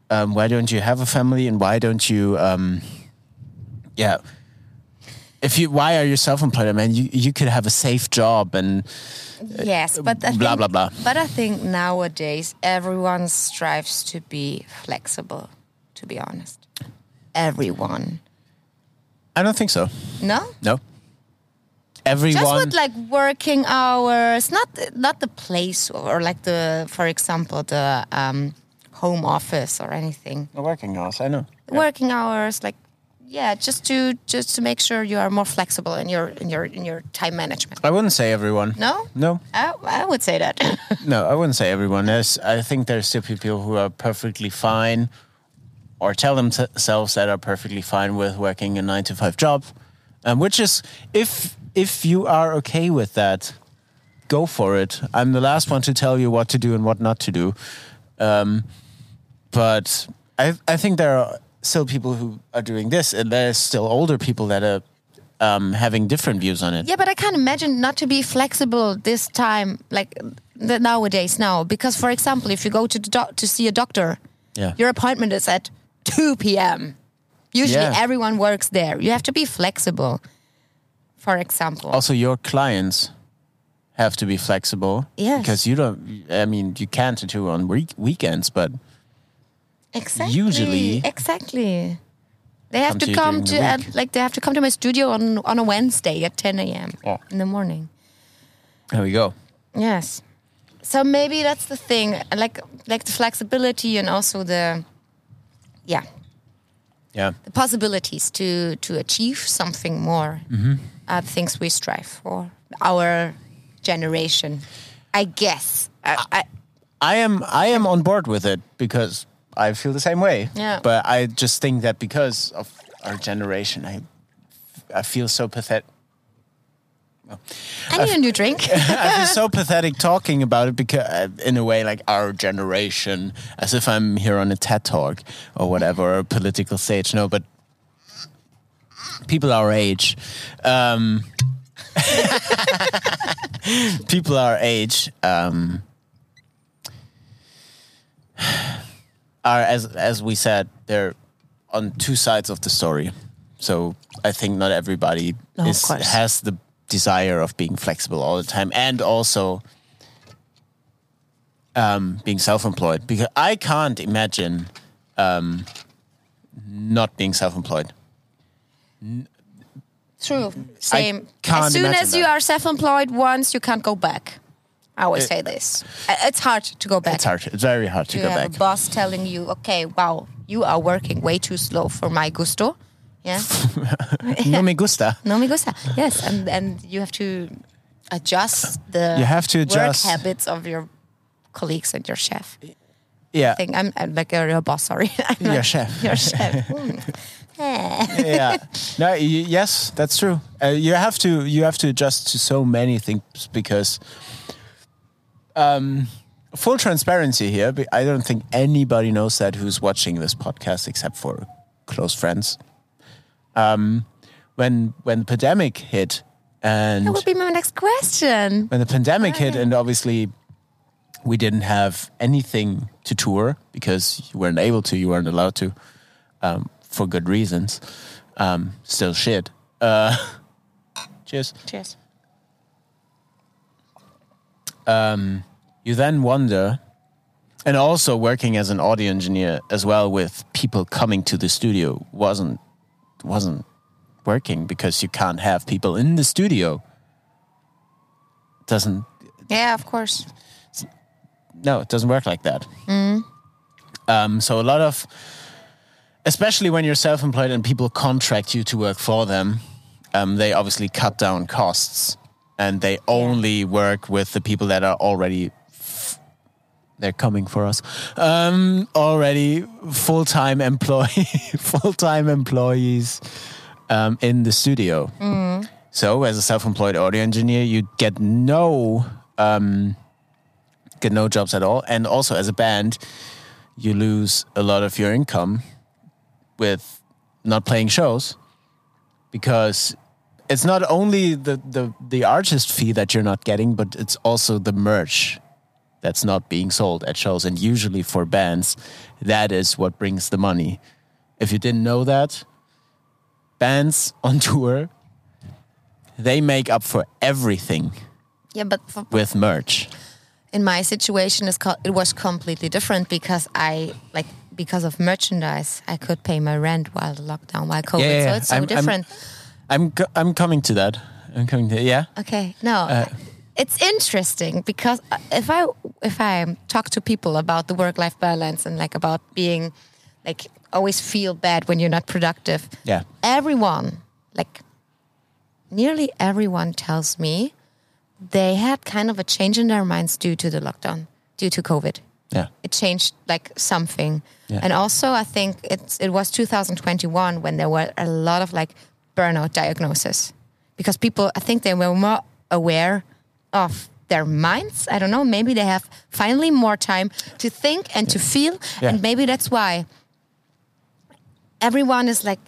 um, why don't you have a family? And why don't you um, yeah if you why are you self-employed I mean you, you could have a safe job and Yes, but I blah, think, blah, blah. But I think nowadays everyone strives to be flexible. To be honest, everyone. I don't think so. No. No. Everyone. Just with like working hours, not not the place or like the, for example, the um, home office or anything. The working hours, I know. Working hours, like yeah, just to just to make sure you are more flexible in your in your in your time management. I wouldn't say everyone. No, No, I, I would say that. no, I wouldn't say everyone. There's, I think there's still people who are perfectly fine, or tell themselves that are perfectly fine with working a nine to five job, um, which is if if you are okay with that, go for it. I'm the last one to tell you what to do and what not to do, um, but I I think there are still people who are doing this, and there's still older people that are um, having different views on it. Yeah, but I can't imagine not to be flexible this time, like the nowadays now. Because, for example, if you go to the doc- to see a doctor, Yeah. your appointment is at two p.m. Usually, Yeah. everyone works there. You have to be flexible. For example, also your clients have to be flexible Yes. because you don't i mean you can't do on week, weekends but exactly, usually- exactly. They have Come to to come to the uh, like they have to come to my studio on on a Wednesday at ten a.m. Yeah. in the morning. there we go Yes. So maybe that's the thing, like like the flexibility and also the yeah, yeah the possibilities to to achieve something more Mm-hmm. are the things we strive for. Our generation, I guess. I, I, i am i am on board with it because i feel the same way Yeah. but i just think that because of our generation i i feel so pathetic I need a new drink. I feel so pathetic talking about it because, uh, in a way, like our generation, as if I'm here on a TED talk or whatever, or a political stage. No, but people our age, um, people our age, um, are as as we said, they're on two sides of the story. So I think not everybody No, of is, has the desire of being flexible all the time, and also um, being self-employed. Because I can't imagine um, not being self-employed. True. Same. As soon imagine as you are self-employed once, you can't go back. I always It- say this. It's hard to go back. It's hard. It's very hard to you go have back. a boss telling you, okay, wow, you are working way too slow for my gusto. Yeah. No me gusta. no me gusta. Yes, and and you have to adjust the You have to adjust. work habits of your colleagues and your chef. Yeah. Thing. I'm, I'm like a real boss. Sorry, I'm Your like- chef. Your chef. Mm. Eh. yeah. No. Y- yes, that's true. Uh, you have to. You have to adjust to so many things because. Um, full transparency here. but I don't think anybody knows that who's watching this podcast except for close friends. Um, when when the pandemic hit, and That would be my next question. when the pandemic hit, and obviously we didn't have anything to tour because you weren't able to, you weren't allowed to, um, for good reasons. Um, still shit. Uh, cheers. Cheers. Um, you then wonder, and also working as an audio engineer as well with people coming to the studio wasn't wasn't working because you can't have people in the studio. Doesn't Yeah, of course. no, it doesn't work like that. Um, so a lot of, especially when you're self-employed and people contract you to work for them, um, they obviously cut down costs, and they only work with the people that are already they're coming for us. Um, already full-time employee, full-time employees um, in the studio. So, as a self-employed audio engineer, you get no um, get no jobs at all, and also as a band, you lose a lot of your income with not playing shows because it's not only the the the artist fee that you're not getting, but it's also the merch that's not being sold at shows, and usually for bands, that is what brings the money. If you didn't know that, bands on tour they make up for everything Yeah, but for, with merch. in my situation, it was completely different because I like because of merchandise, I could pay my rent while the lockdown, while COVID. Yeah, yeah, So it's so I'm- different. I'm co- I'm coming to that. I'm coming to yeah. Okay, no, Uh, it's interesting because uh, if I if I talk to people about the work life balance and like about being like always feel bad when you're not productive, Yeah. everyone like nearly everyone tells me they had kind of a change in their minds due to the lockdown, due to COVID. Yeah. It changed like something, Yeah. and also I think it's it was 2021 when there were a lot of like burnout diagnosis because people I think they were more aware of their minds. I don't know. Maybe they have finally more time to think and to feel, Yeah. and maybe that's why everyone is like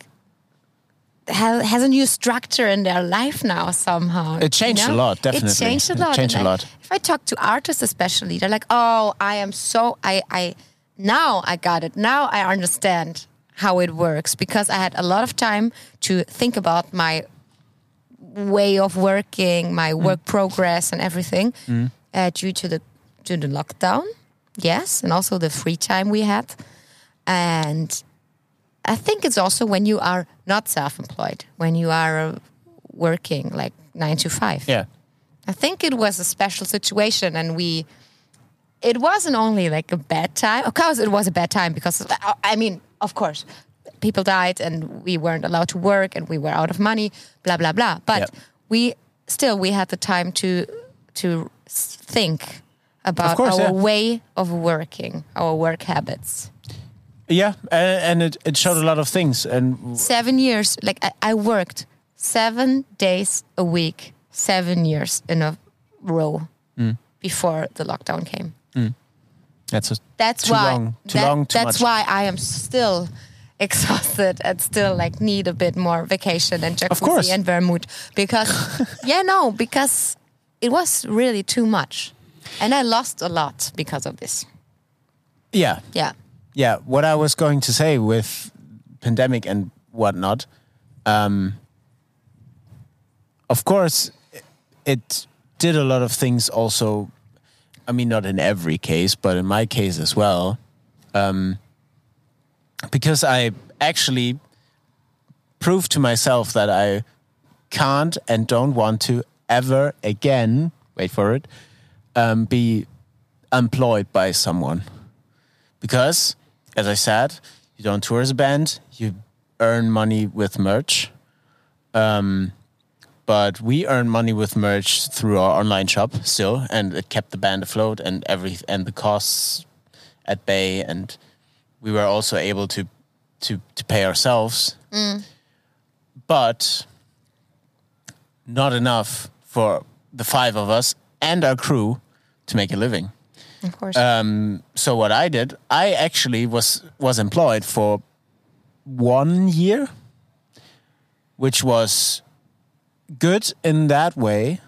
has a new structure in their life now somehow. It changed a lot, definitely. It changed a It lot. changed and a I- lot. If I talk to artists, especially, they're like, "Oh, I am so I I now I got it. Now I understand how it works because I had a lot of time to think about my way of working, my Mm. work progress, and everything uh, due to the to the lockdown. Yes, and also the free time we had, and I think it's also when you are not self-employed, when you are uh, working like nine to five. Yeah. I think it was a special situation, and we. It wasn't only like a bad time. Of course, it was a bad time because I mean, of course, people died, and we weren't allowed to work, and we were out of money. Blah blah blah. But Yeah. we still we had the time to to think about course, our yeah. way of working, our work habits. Yeah, and, and it, it showed a lot of things, and Seven years, like I, I worked seven days a week, seven years in a row Mm. before the lockdown came. That's a, That's Too why. long- too that- long, too that's much. why I am still exhausted and still like need a bit more vacation and Of course. jacuzzi and vermouth because yeah no because it was really too much and I lost a lot because of this. yeah, Yeah. yeah. What I was going to say with pandemic and whatnot, um, of course, it did a lot of things. Also, I mean, not in every case, but in my case as well, um, because I actually proved to myself that I can't and don't want to ever again. Wait for it. Um, be employed by someone because, as I said, you don't tour as a band, you earn money with merch. Um, but we earn money with merch through our online shop still, and it kept the band afloat and every and the costs at bay, and we were also able to to to pay ourselves, but not enough for the five of us and our crew to make a living. Of course. um, so what I did, I actually was was employed for one year, which was good in that way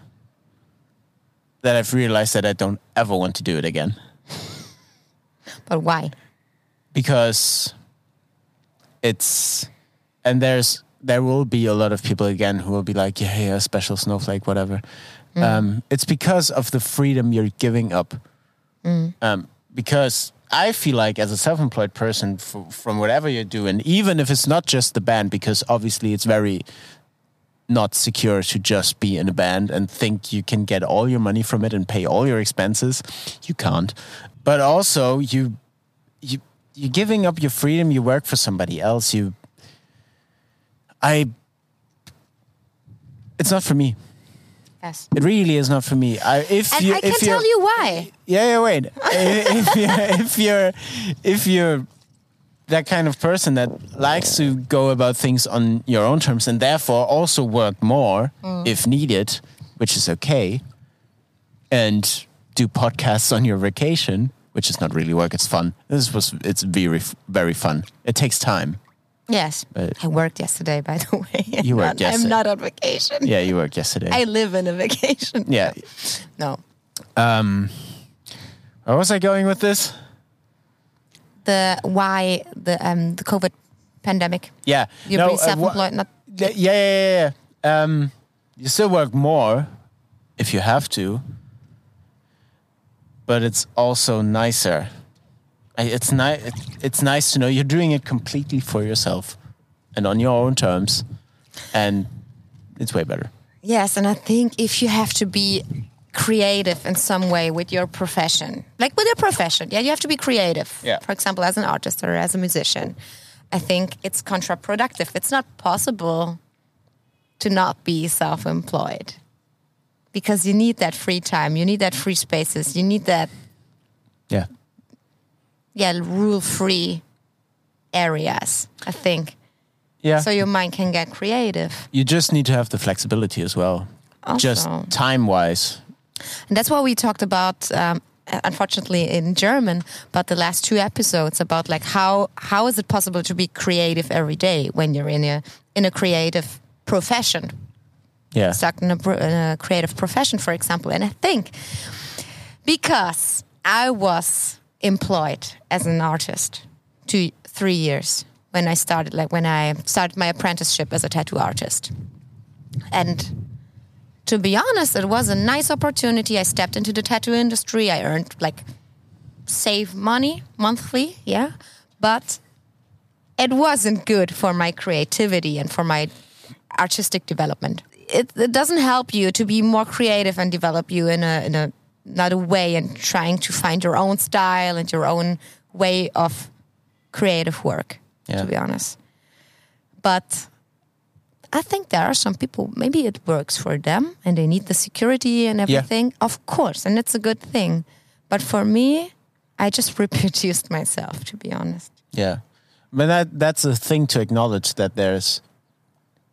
that I've realized that I don't ever want to do it again. But why? because it's and there's there will be a lot of people again who will be like yeah yeah special snowflake whatever. Um, it's because of the freedom you're giving up. Um, because I feel like as a self-employed person f- from whatever you do and even if it's not just the band because obviously it's very not secure to just be in a band and think you can get all your money from it and pay all your expenses. You can't. But also you you you're giving up your freedom. You work for somebody else. You i it's not for me. Yes. it really is not for me. I, if And you I can if tell you why. yeah yeah wait. If you're if you're if you're that kind of person that likes to go about things on your own terms and therefore also work more if needed which is okay and do podcasts on your vacation which is not really work it's fun this was it's very very fun it takes time Yes. But- I worked yesterday, by the way. I'm You worked not, I'm not on vacation. yeah you worked yesterday I live in a vacation. yeah No. um where was i going with this The why the um the COVID pandemic. yeah You're No, uh, self-employed. Not Yeah, yeah, yeah, yeah. yeah. Um, you still work more if you have to, but it's also nicer it's nice. It's nice to know you're doing it completely for yourself and on your own terms, and it's way better. Yes, and I think if you have to be creative in some way with your profession, like with your profession, yeah, you have to be creative. Yeah. For example, as an artist or as a musician, I think it's counterproductive. It's not possible to not be self employed because you need that free time, you need that free spaces, you need that, Yeah. yeah, rule free areas, I think. Yeah. So your mind can get creative. you just need to have the flexibility as well. also. Just time wise. And that's what we talked about, um, unfortunately, in German, but the last two episodes about like how how is it possible to be creative every day when you're in a in a creative profession, Yeah. stuck in a, in a creative profession, for example. And I think because I was employed as an artist two three years when I started, like when I started my apprenticeship as a tattoo artist, and to be honest, it was a nice opportunity. I stepped into the tattoo industry. I earned like save money monthly, yeah, but it wasn't good for my creativity and for my artistic development. It, it doesn't help you to be more creative and develop you in a in a another way and trying to find your own style and your own way of creative work. Yeah. To be honest, but I think there are some people, maybe it works for them and they need the security and everything. Of course, and it's a good thing. But for me, I just reproduced myself, to be honest. Yeah, but that that's a thing to acknowledge that there's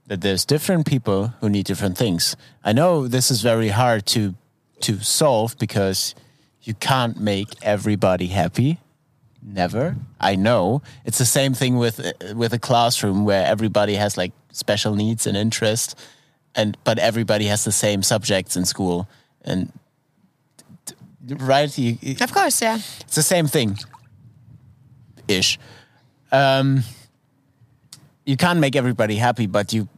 that there's different people who need different things. I know this is very hard to to solve because you can't make everybody happy. Never. I know it's the same thing with with a classroom where everybody has like special needs and interest, and but everybody has the same subjects in school and. Right, you, Of course, yeah. it's the same thing ish um you can't make everybody happy but you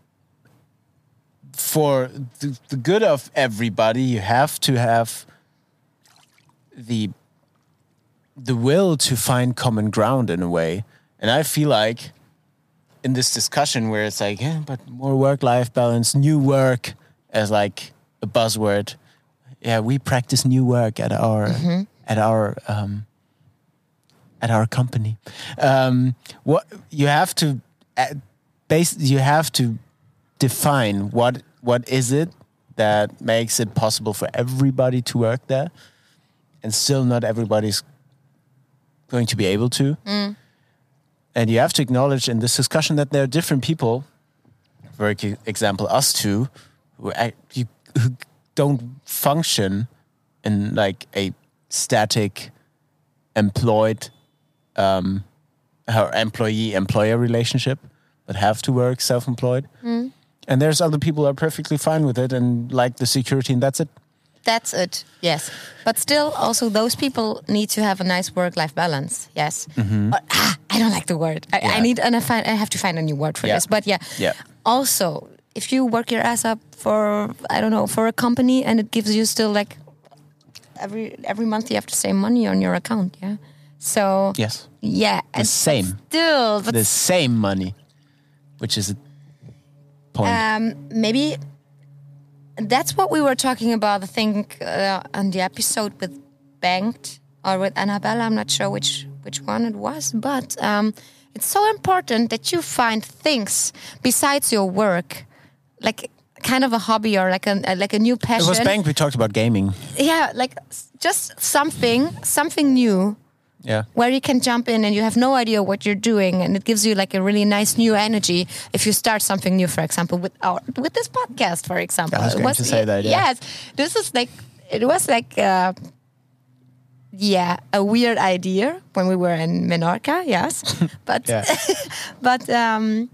for the, the good of everybody you have to have the the will to find common ground in a way and i feel like in this discussion where it's like yeah but more work life balance new work as like a buzzword yeah we practice new work at our at our um at our company. Um, what you have to uh, base, you have to define what what is it that makes it possible for everybody to work there, and still not everybody's going to be able to. And you have to acknowledge in this discussion that there are different people, for example, us two, who, you, who don't function in like a static employed um, her employee employer relationship, but have to work self employed. And there's other people who are perfectly fine with it and like the security, and that's it. That's it, yes. But still, also, those people need to have a nice work life balance, yes. But, ah, I don't like the word. I, I need, and I, find, I have to find a new word for Yeah. this. But yeah. Yeah. Also, if you work your ass up for, I don't know, for a company and it gives you still like every every month you have to save money on your account, yeah. So Yes. yeah, The same. Still, The same money, which is a point. um, maybe that's what we were talking about. I think uh, on the episode with Banked or with Annabella. I'm not sure which which one it was, but um, it's so important that you find things besides your work, like kind of a hobby or like a like a new passion. it was Bank, we talked about gaming. Yeah, like just something something new Yeah. where you can jump in and you have no idea what you're doing and it gives you like a really nice new energy if you start something new for example with our with this podcast for example I was going to say that, yeah. yes this is like it was like uh, yeah a weird idea when we were in Menorca yes but Yeah. but um,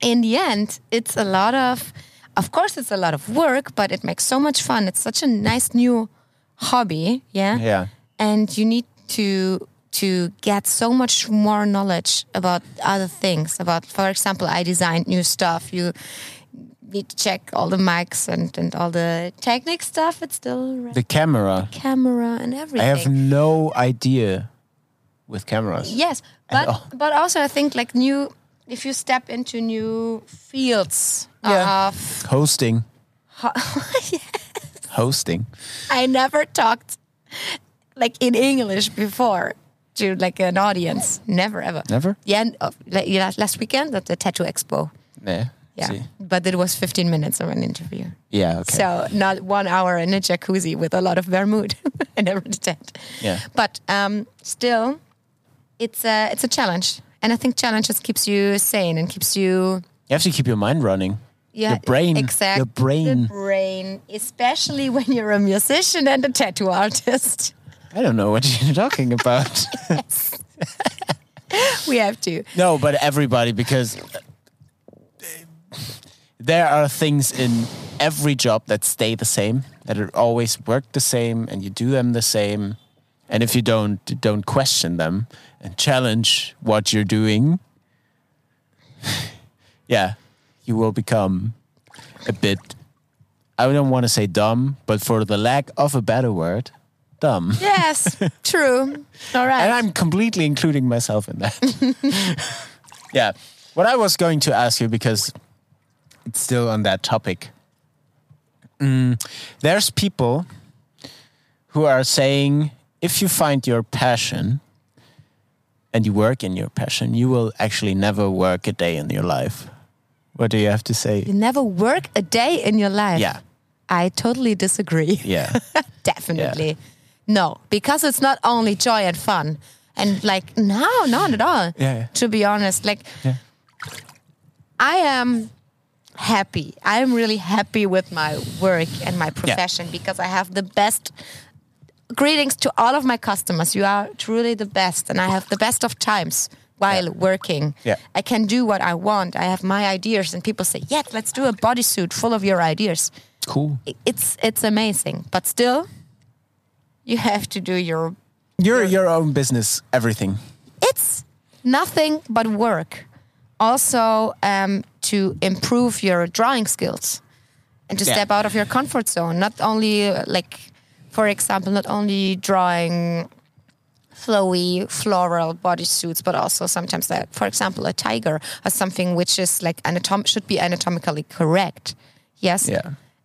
in the end, it's a lot of, of course, it's a lot of work, but it makes so much fun. It's such a nice new hobby, yeah. Yeah. And you need to to get so much more knowledge about other things. About, for example, I designed new stuff. You need to check all the mics and and all the technique stuff. It's still The camera. camera and everything. I have no idea with cameras. Yes, but but also I think like new if you step into new fields Yeah. of Hosting. Hosting. I never talked like in English before to like an audience. Never ever. Never? Yeah, and, like, yeah, last weekend at the Tattoo Expo. Yeah. Yeah, See. but it was 15 minutes of an interview. Yeah. Okay. So not one hour in a jacuzzi with a lot of vermouth. I never did that. Yeah. But um, still, it's a it's a challenge, and I think challenges keeps you sane and keeps you you have to keep your mind running. yeah Your brain. Exactly. Your brain. the brain, especially when you're a musician and a tattoo artist. I don't know what you're talking about. We have to. no, but everybody, because there are things in every job that stay the same, that are always work the same, and you do them the same. And if you don't don't question them and challenge what you're doing, yeah, you will become a bit. I don't want to say dumb, but for the lack of a better word, dumb. Yes, true. All right. And I'm completely including myself in that. yeah. What I was going to ask you, because it's still on that topic, Mm, there's people who are saying if you find your passion and you work in your passion, you will actually never work a day in your life. What do you have to say? you never work a day in your life. Yeah. I totally disagree. Yeah. Definitely. No, because it's not only joy and fun. And like, no, not at all. Yeah, yeah. To be honest, like, Yeah. I am happy. I am really happy with my work and my profession because I have the best. Greetings to all of my customers. You are truly the best, and I have the best of times while Yeah. working. Yeah. I can do what I want. I have my ideas, and people say, "Yeah, let's do a bodysuit full of your ideas." Cool. It's it's amazing, but still, you have to do your You're your own business, everything. it's nothing but work. Also, um, to improve your drawing skills and to Yeah. step out of your comfort zone. Not only, like, for example, not only drawing flowy floral bodysuits, but also sometimes, like, for example, a tiger or something which is like anatom- should be anatomically correct. Yes. Yeah.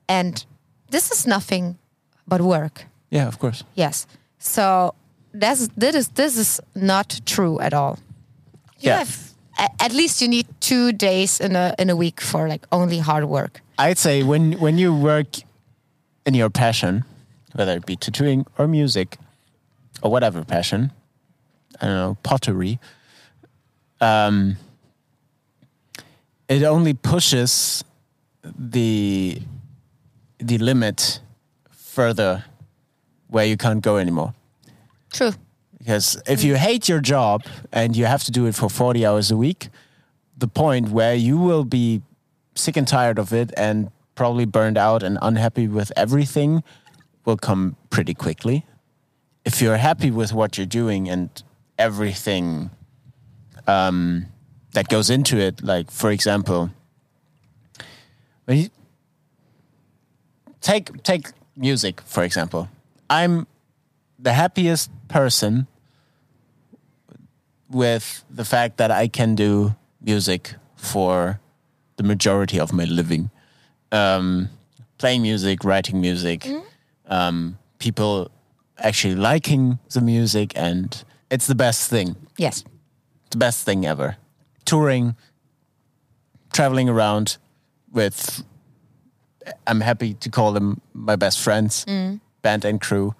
And this is nothing but work. Yeah, of course. Yes. So that's this is this is not true at all. You Yeah. have at least you need two days in a in a week for like only hard work. I'd say when when you work in your passion, whether it be tattooing or music or whatever passion, I don't know, pottery, um, it only pushes the the limit further where you can't go anymore. True. Because if you hate your job and you have to do it for 40 hours a week, the point where you will be sick and tired of it and probably burned out and unhappy with everything will come pretty quickly. If you're happy with what you're doing and everything um, that goes into it, like for example, take take music for example, I'm the happiest person with the fact that I can do music for the majority of my living. Um, playing music, writing music, um, people actually liking the music, and it's the best thing. Yes. The best thing ever. Touring, traveling around with, I'm happy to call them my best friends, band and crew.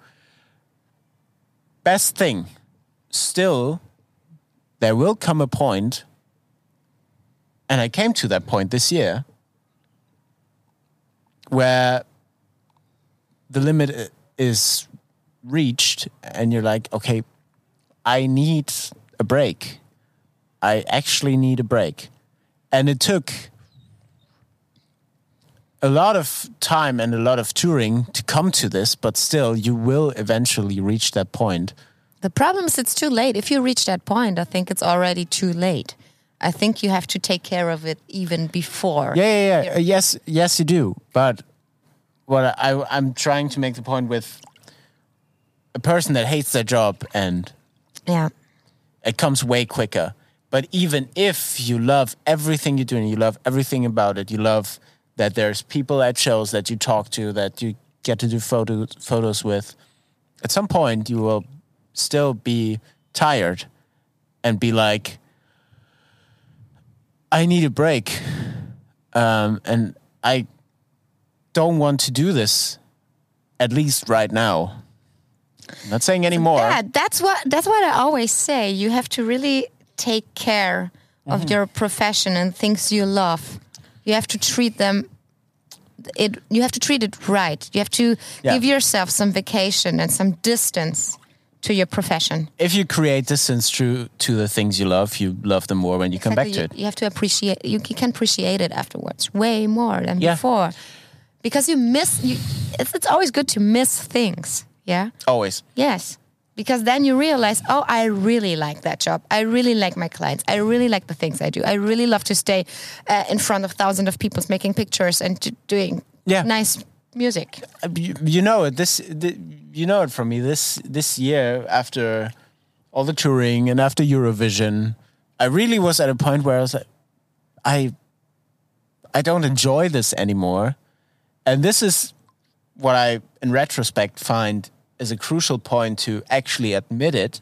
Best thing. Still, there will come a point, and I came to that point this year, where the limit is reached, and you're like, okay, I need a break. I actually need a break. And it took a lot of time and a lot of touring to come to this, but still, you will eventually reach that point. The problem is it's too late. If you reach that point, I think it's already too late. I think you have to take care of it even before. Yeah, yeah, yeah. Uh, yes, yes, you do. But what I, I'm trying to make the point with a person that hates their job and Yeah. It comes way quicker. But even if you love everything you do and you love everything about it, you love that there's people at shows that you talk to, that you get to do photos photos with, at some point you will still be tired and be like, I need a break. Um, and I don't want to do this, at least right now. I'm not saying anymore. Yeah, that's what that's what I always say. You have to really take care of Mm-hmm. your profession and things you love. You have to treat them it you have to treat it right. You have to Yeah. give yourself some vacation and some distance to your profession. If you create distance to to the things you love, you love them more when you come back to you, it. you have to appreciate you can appreciate it afterwards way more than Yeah. before. Because you miss you it's, it's always good to miss things. Yeah? Always. Yes. Because then you realize, oh, I really like that job. I really like my clients. I really like the things I do. I really love to stay uh, in front of thousands of people making pictures and doing Yeah. nice music. Uh, You, you know. This, the, you know it from me. This this year, after all the touring and after Eurovision, I really was at a point where I was like, I, I don't enjoy this anymore, and this is what I, in retrospect, find is a crucial point to actually admit it.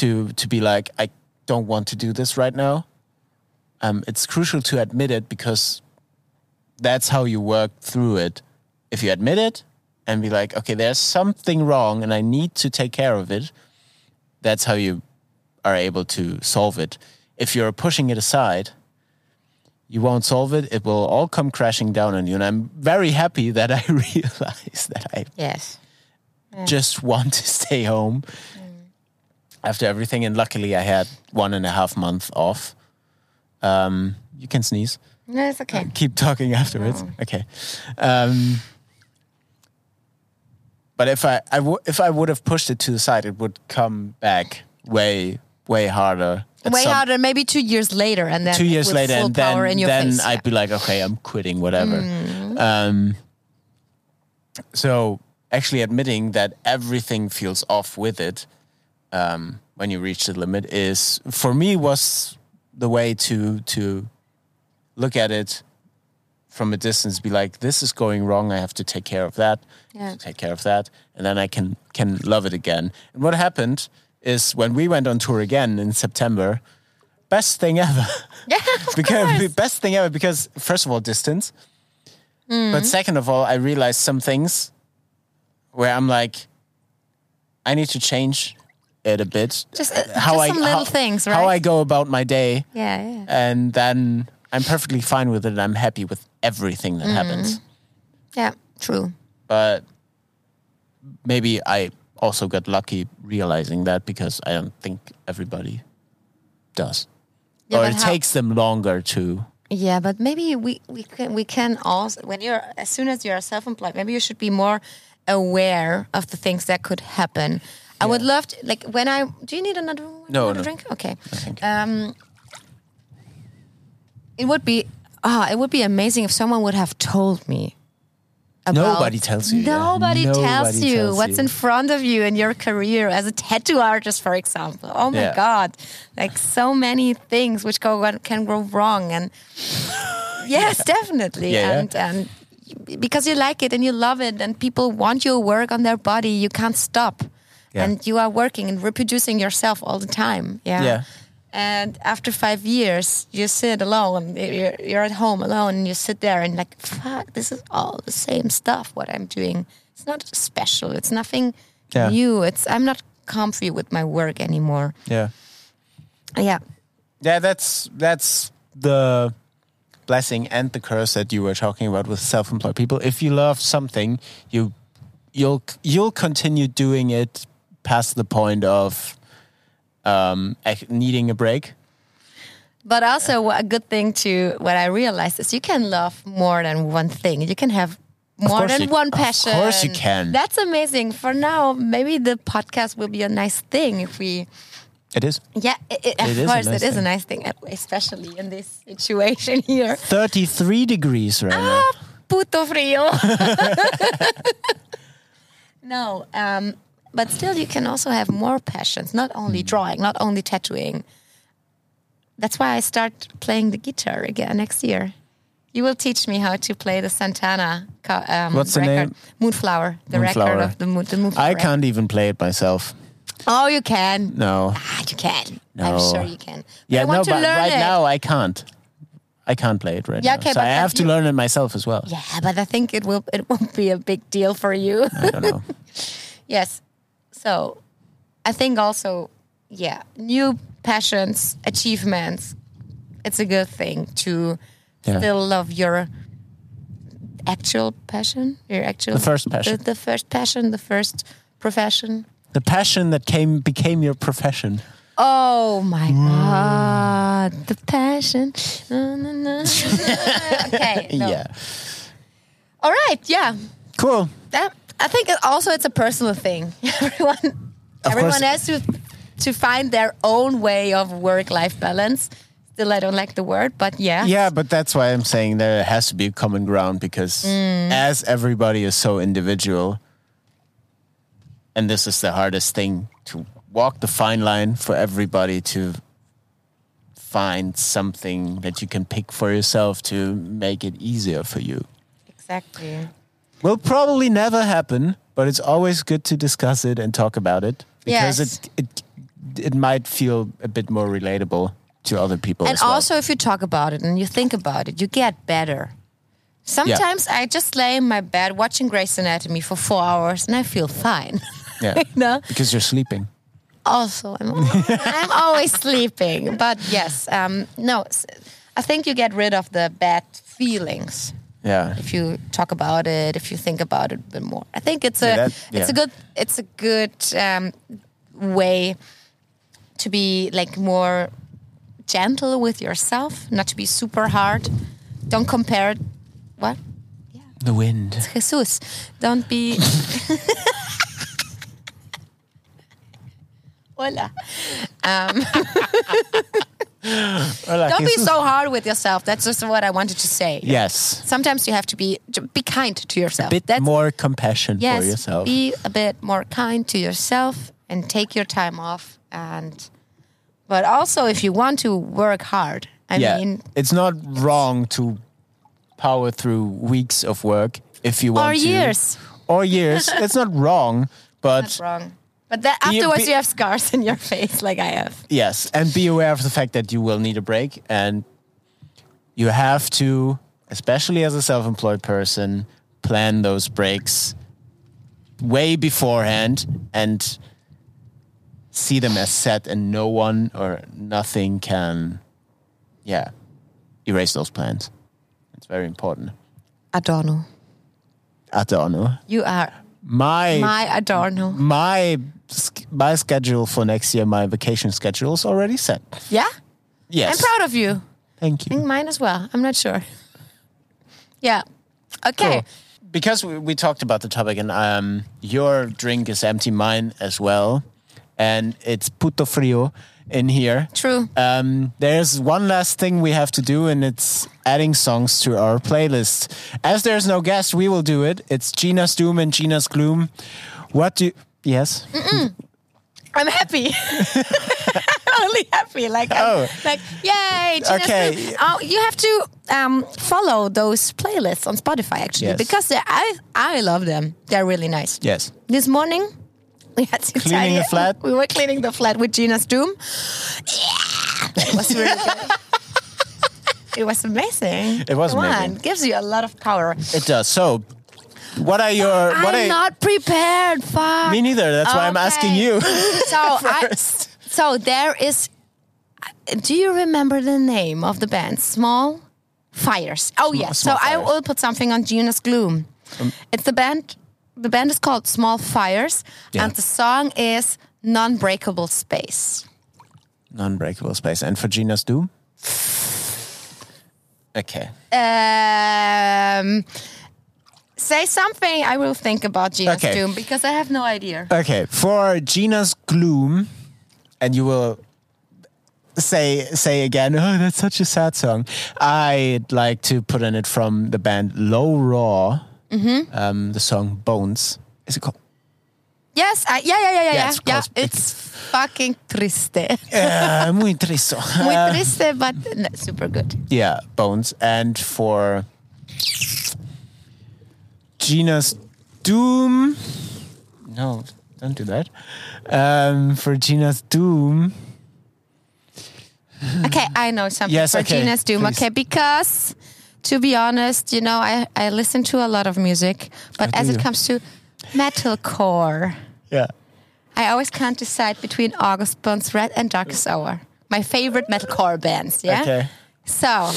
To to be like, I don't want to do this right now. Um, it's crucial to admit it because that's how you work through it. If you admit it and be like, okay, there's something wrong and I need to take care of it, that's how you are able to solve it. If you're pushing it aside, you won't solve it. It will all come crashing down on you. And I'm very happy that I realized that I Yes. just want to stay home after everything. And luckily, I had one and a half month off. Um, you can sneeze No, it's okay. keep talking afterwards. Okay. Um, but if I, I w- if I would have pushed it to the side, it would come back way way harder. Way some- harder, maybe two years later, and then Two years later, and then then face. I'd be like, okay, I'm quitting, whatever. Mm-hmm. Um, so actually admitting that everything feels off with it um, when you reach the limit is for me was the way to to look at it from a distance be like this is going wrong i have to take care of that Yeah. take care of that and then i can can love it again and what happened is when we went on tour again in september best thing ever yeah, because course. best thing ever because first of all distance Mm. but second of all i realized some things where i'm like i need to change it a bit Just, uh, how just i some little how, things, how i go about my day yeah, yeah. and then i'm perfectly fine with it i'm happy with everything that happens Yeah, true. but maybe i also got lucky realizing that because i don't think everybody does Yeah, or it how- takes them longer to Yeah, but maybe we, we can we can also when you're as soon as you're self-employed, maybe you should be more aware of the things that could happen. I would love to like when I do you need another, No, another no. drink? Okay. thank you. Um it would be ah, it would be amazing if someone would have told me. About, Nobody tells you, yeah. Nobody, tells Nobody you tells what's you. in front of you in your career as a tattoo artist, for example. Oh my Yeah. God. Like so many things which go can go wrong. And yes, definitely. Yeah, yeah. And, and because you like it and you love it and people want your work on their body, you can't stop. Yeah. And you are working and reproducing yourself all the time. Yeah. And after five years, you sit alone. You're, you're at home alone, and you sit there and like, fuck, this is all the same stuff. What I'm doing, it's not special. It's nothing Yeah. new. It's I'm not comfy with my work anymore. yeah Yeah, Yeah, that's that's the blessing and the curse that you were talking about with self-employed people. If you love something, you you'll you'll continue doing it past the point of um, needing a break. but also a good thing to what I realized is you can love more than one thing. You can have more than you- one passion. of course you can. That's amazing. For now, maybe the podcast will be a nice thing if we. It is Yeah, it, it, of It is course, nice it is a nice thing, especially in this situation here. 33 degrees right now. Ah, puto frío. no, um, but still, you can also have more passions. Not only drawing, not only tattooing. That's why I start playing the guitar again next year. You will teach me how to play the Santana. Um, What's the record. name? Moonflower. The Moonflower. record of the moon. The Moonflower. I can't even play it myself. Oh, you can. No. Ah, you can. No. I'm sure you can. But Yeah, I want no, to but learn right it. now I can't. I can't play it right Yeah, now. so I have to you- learn it myself as well. Yeah, but I think it will. It won't be a big deal for you. I don't know. yes. So, I think also, yeah, new passions, achievements. It's a good thing to Yeah. still love your actual passion, your actual The first passion. the, the first passion, the first profession. the passion that came became your profession. Oh my mm. god, the passion. Okay. no. Yeah. All right. Yeah. Cool. That I think also it's a personal thing. everyone, everyone course. has to to find their own way of work life balance. Still, I don't like the word, but yeah. Yeah, but that's why I'm saying there has to be a common ground because Mm. as everybody is so individual, and this is the hardest thing to walk the fine line for everybody to find something that you can pick for yourself to make it easier for you. Exactly. Will probably never happen, but it's always good to discuss it and talk about it because Yes. it it it might feel a bit more relatable to other people. And as well. also, if you talk about it and you think about it, you get better. Sometimes I just lay in my bed watching Grey's Anatomy for four hours and I feel fine. yeah, no? because you're sleeping. also I'm, I'm always sleeping but yes um, no i think you get rid of the bad feelings Yeah, if you talk about it if you think about it a bit more. I think it's a Yeah, that- it's a good it's a good um, way to be like more gentle with yourself not to be super hard. Don't compare it what? The wind. It's jesus. Don't be Hola. Don't be so hard with yourself. That's just what I wanted to say. Yes, Sometimes you have to be be kind to yourself. A bit That's, more compassion yes, for yourself. be a bit more kind to yourself and take your time off. And but also, if you want to work hard, I yeah, mean, it's not wrong to power through weeks of work if you want or to. years. or years. it's not wrong, but That's wrong. But then Be- afterwards, be- you have scars in your face, like I have. yes, and be aware of the fact that you will need a break, and you have to, especially as a self-employed person, plan those breaks way beforehand and see them as set, and no one or nothing can, yeah, erase those plans. It's very important. Adorno, Adorno. you are My my Adorno. my my my schedule for next year, my vacation schedule is already set. Yeah, Yes, I'm proud of you. Thank I think you. mine as well. I'm not sure. Yeah. Okay. Cool. Because we, we talked about the topic, and um, your drink is empty, mine as well, and it's puto frio in here. True. Um, there's one last thing we have to do, and it's adding songs to our playlist. As there's no guest, we will do it. It's Gina's Doom and Gina's Gloom. What do? Yes. I'm happy. I'm only happy. Like, I'm- Oh. like, yay! Gina's Okay. Oh, you have to um, follow those playlists on Spotify actually Yes. because I I love them. They're really nice. Yes. This morning we had to Cleaning the flat? We were cleaning the flat with Gina's Doom. Yeah, it was really good. it was amazing. It was Come amazing. On. Gives you a lot of power. It does. So, what are your? What I'm not prepared. Fuck. Me neither. That's why I'm asking you. So I, so there is. Do you remember the name of the band? Small Fires. Oh yes. Small so I Fires. Um, will put something on Gina's Gloom. it's the band. The band is called Small Fires, Yeah. and the song is "Non-Breakable Space." Non-breakable space. And for Gina's Doom? Okay. Um, say something. I will think about Gina's Okay. Doom because I have no idea. Okay. For Gina's Gloom, and you will say say again, oh, that's such a sad song. I'd like to put in it from the band Low Roar, Mm-hmm. um, the song Bones. Is it called? Yes, I, yeah, yeah, yeah, yeah, Yeah, yeah. it's yeah. It's fucking triste. Uh, muy triste. Muy Uh, triste, but no, super good. yeah, Bones. And for Gina's Doom. No, don't do that. Um, for Gina's Doom. Okay, I know something Yes, for okay, Gina's Doom. please. Okay, because to be honest, you know, I, I listen to a lot of music, but as it you? comes to metalcore, Yeah. I always can't decide between August Burns Red and Darkest Hour. My favorite metalcore bands, yeah? Okay. So,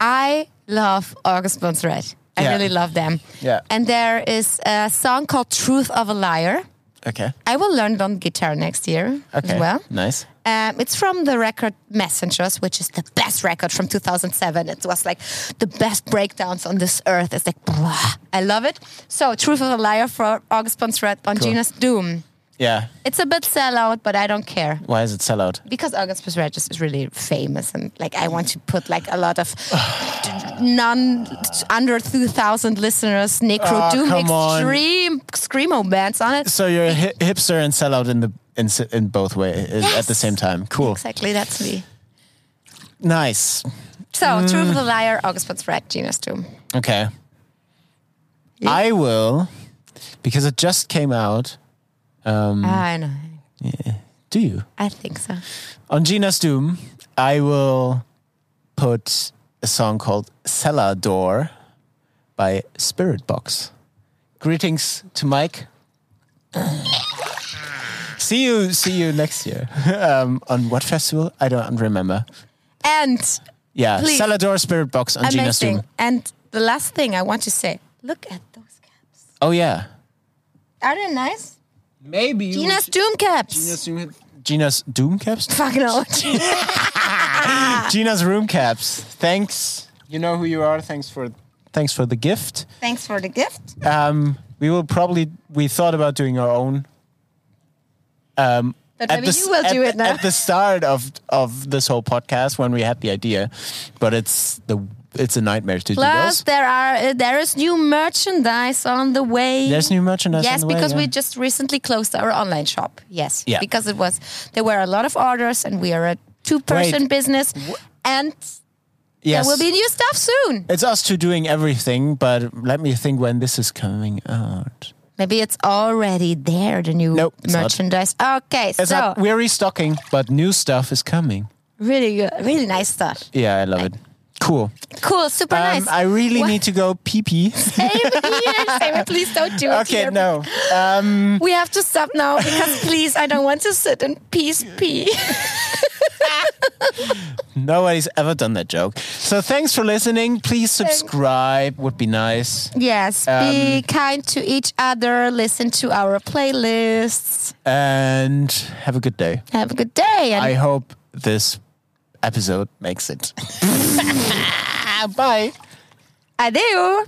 I love August Burns Red. I Yeah. really love them. Yeah. And there is a song called Truth of a Liar. Okay. I will learn it on guitar next year Okay. as well. Nice. Um, it's from the record Messengers, which is the best record from 2007. It was like the best breakdowns on this earth. It's like, blah. I love it. So, Truth of a Liar for August Red on Cool. Gina's Doom. Yeah. It's a bit sellout, but I don't care Why is it sell out? because August Red is really famous, and like I want to put like a lot of non under 2,000 listeners, Necro Oh, Doom, on. extreme screamo bands on it. So you're a hi- hipster and sell out in the in, in both ways at the same time. Cool. Exactly, that's me. Nice. So, Mm. Truth of the Liar, August Burns Red, Gina's Doom. Okay. Yeah. I will because it just came out. Um, I know. do you? I think so. On Gina's Doom, I will put a song called Cellar Door by Spiritbox. Greetings to Mike. see you see you next year. um, on what festival? I don't remember. And Yeah, Please. Door Spiritbox on Gina's. Doom. And the last thing I want to say look at those caps. Oh yeah. Are they nice? Maybe Gina's Doom caps. Gina's Doom, Gina's Doom caps? Fuck no. Gina's room caps. Thanks. You know who you are. Thanks for thanks for the gift. Thanks for the gift. Um, we will probably we thought about doing our own. Um, But at maybe the you will at, do it now. at the start of of this whole podcast when we had the idea, but it's the it's a nightmare to do Plus, those. there are uh, there is new merchandise on the way. There's new merchandise. yes, on the way, because yeah. we just recently closed our online shop. Yes, Yeah. because it was there were a lot of orders, and we are a two person Wait. business, and yes. there will be new stuff soon. It's us two doing everything, but let me think when this is coming out. Maybe it's already there. The new Nope, it's not. merchandise. Okay, It's so not, we're restocking, but new stuff is coming. really good, really nice stuff. Yeah, I love it. Cool. Cool, super Um, nice. I really What? need to go pee pee. Same here, same. Please don't do it. okay, here. no. Um, We have to stop now because please, I don't want to sit in peace pee. nobody's ever done that joke. So thanks for listening. Please subscribe. Would be nice. Yes, Um, be kind to each other. Listen to our playlists. And have a good day. Have a good day. And I hope this episode makes it. Bye. Adeu.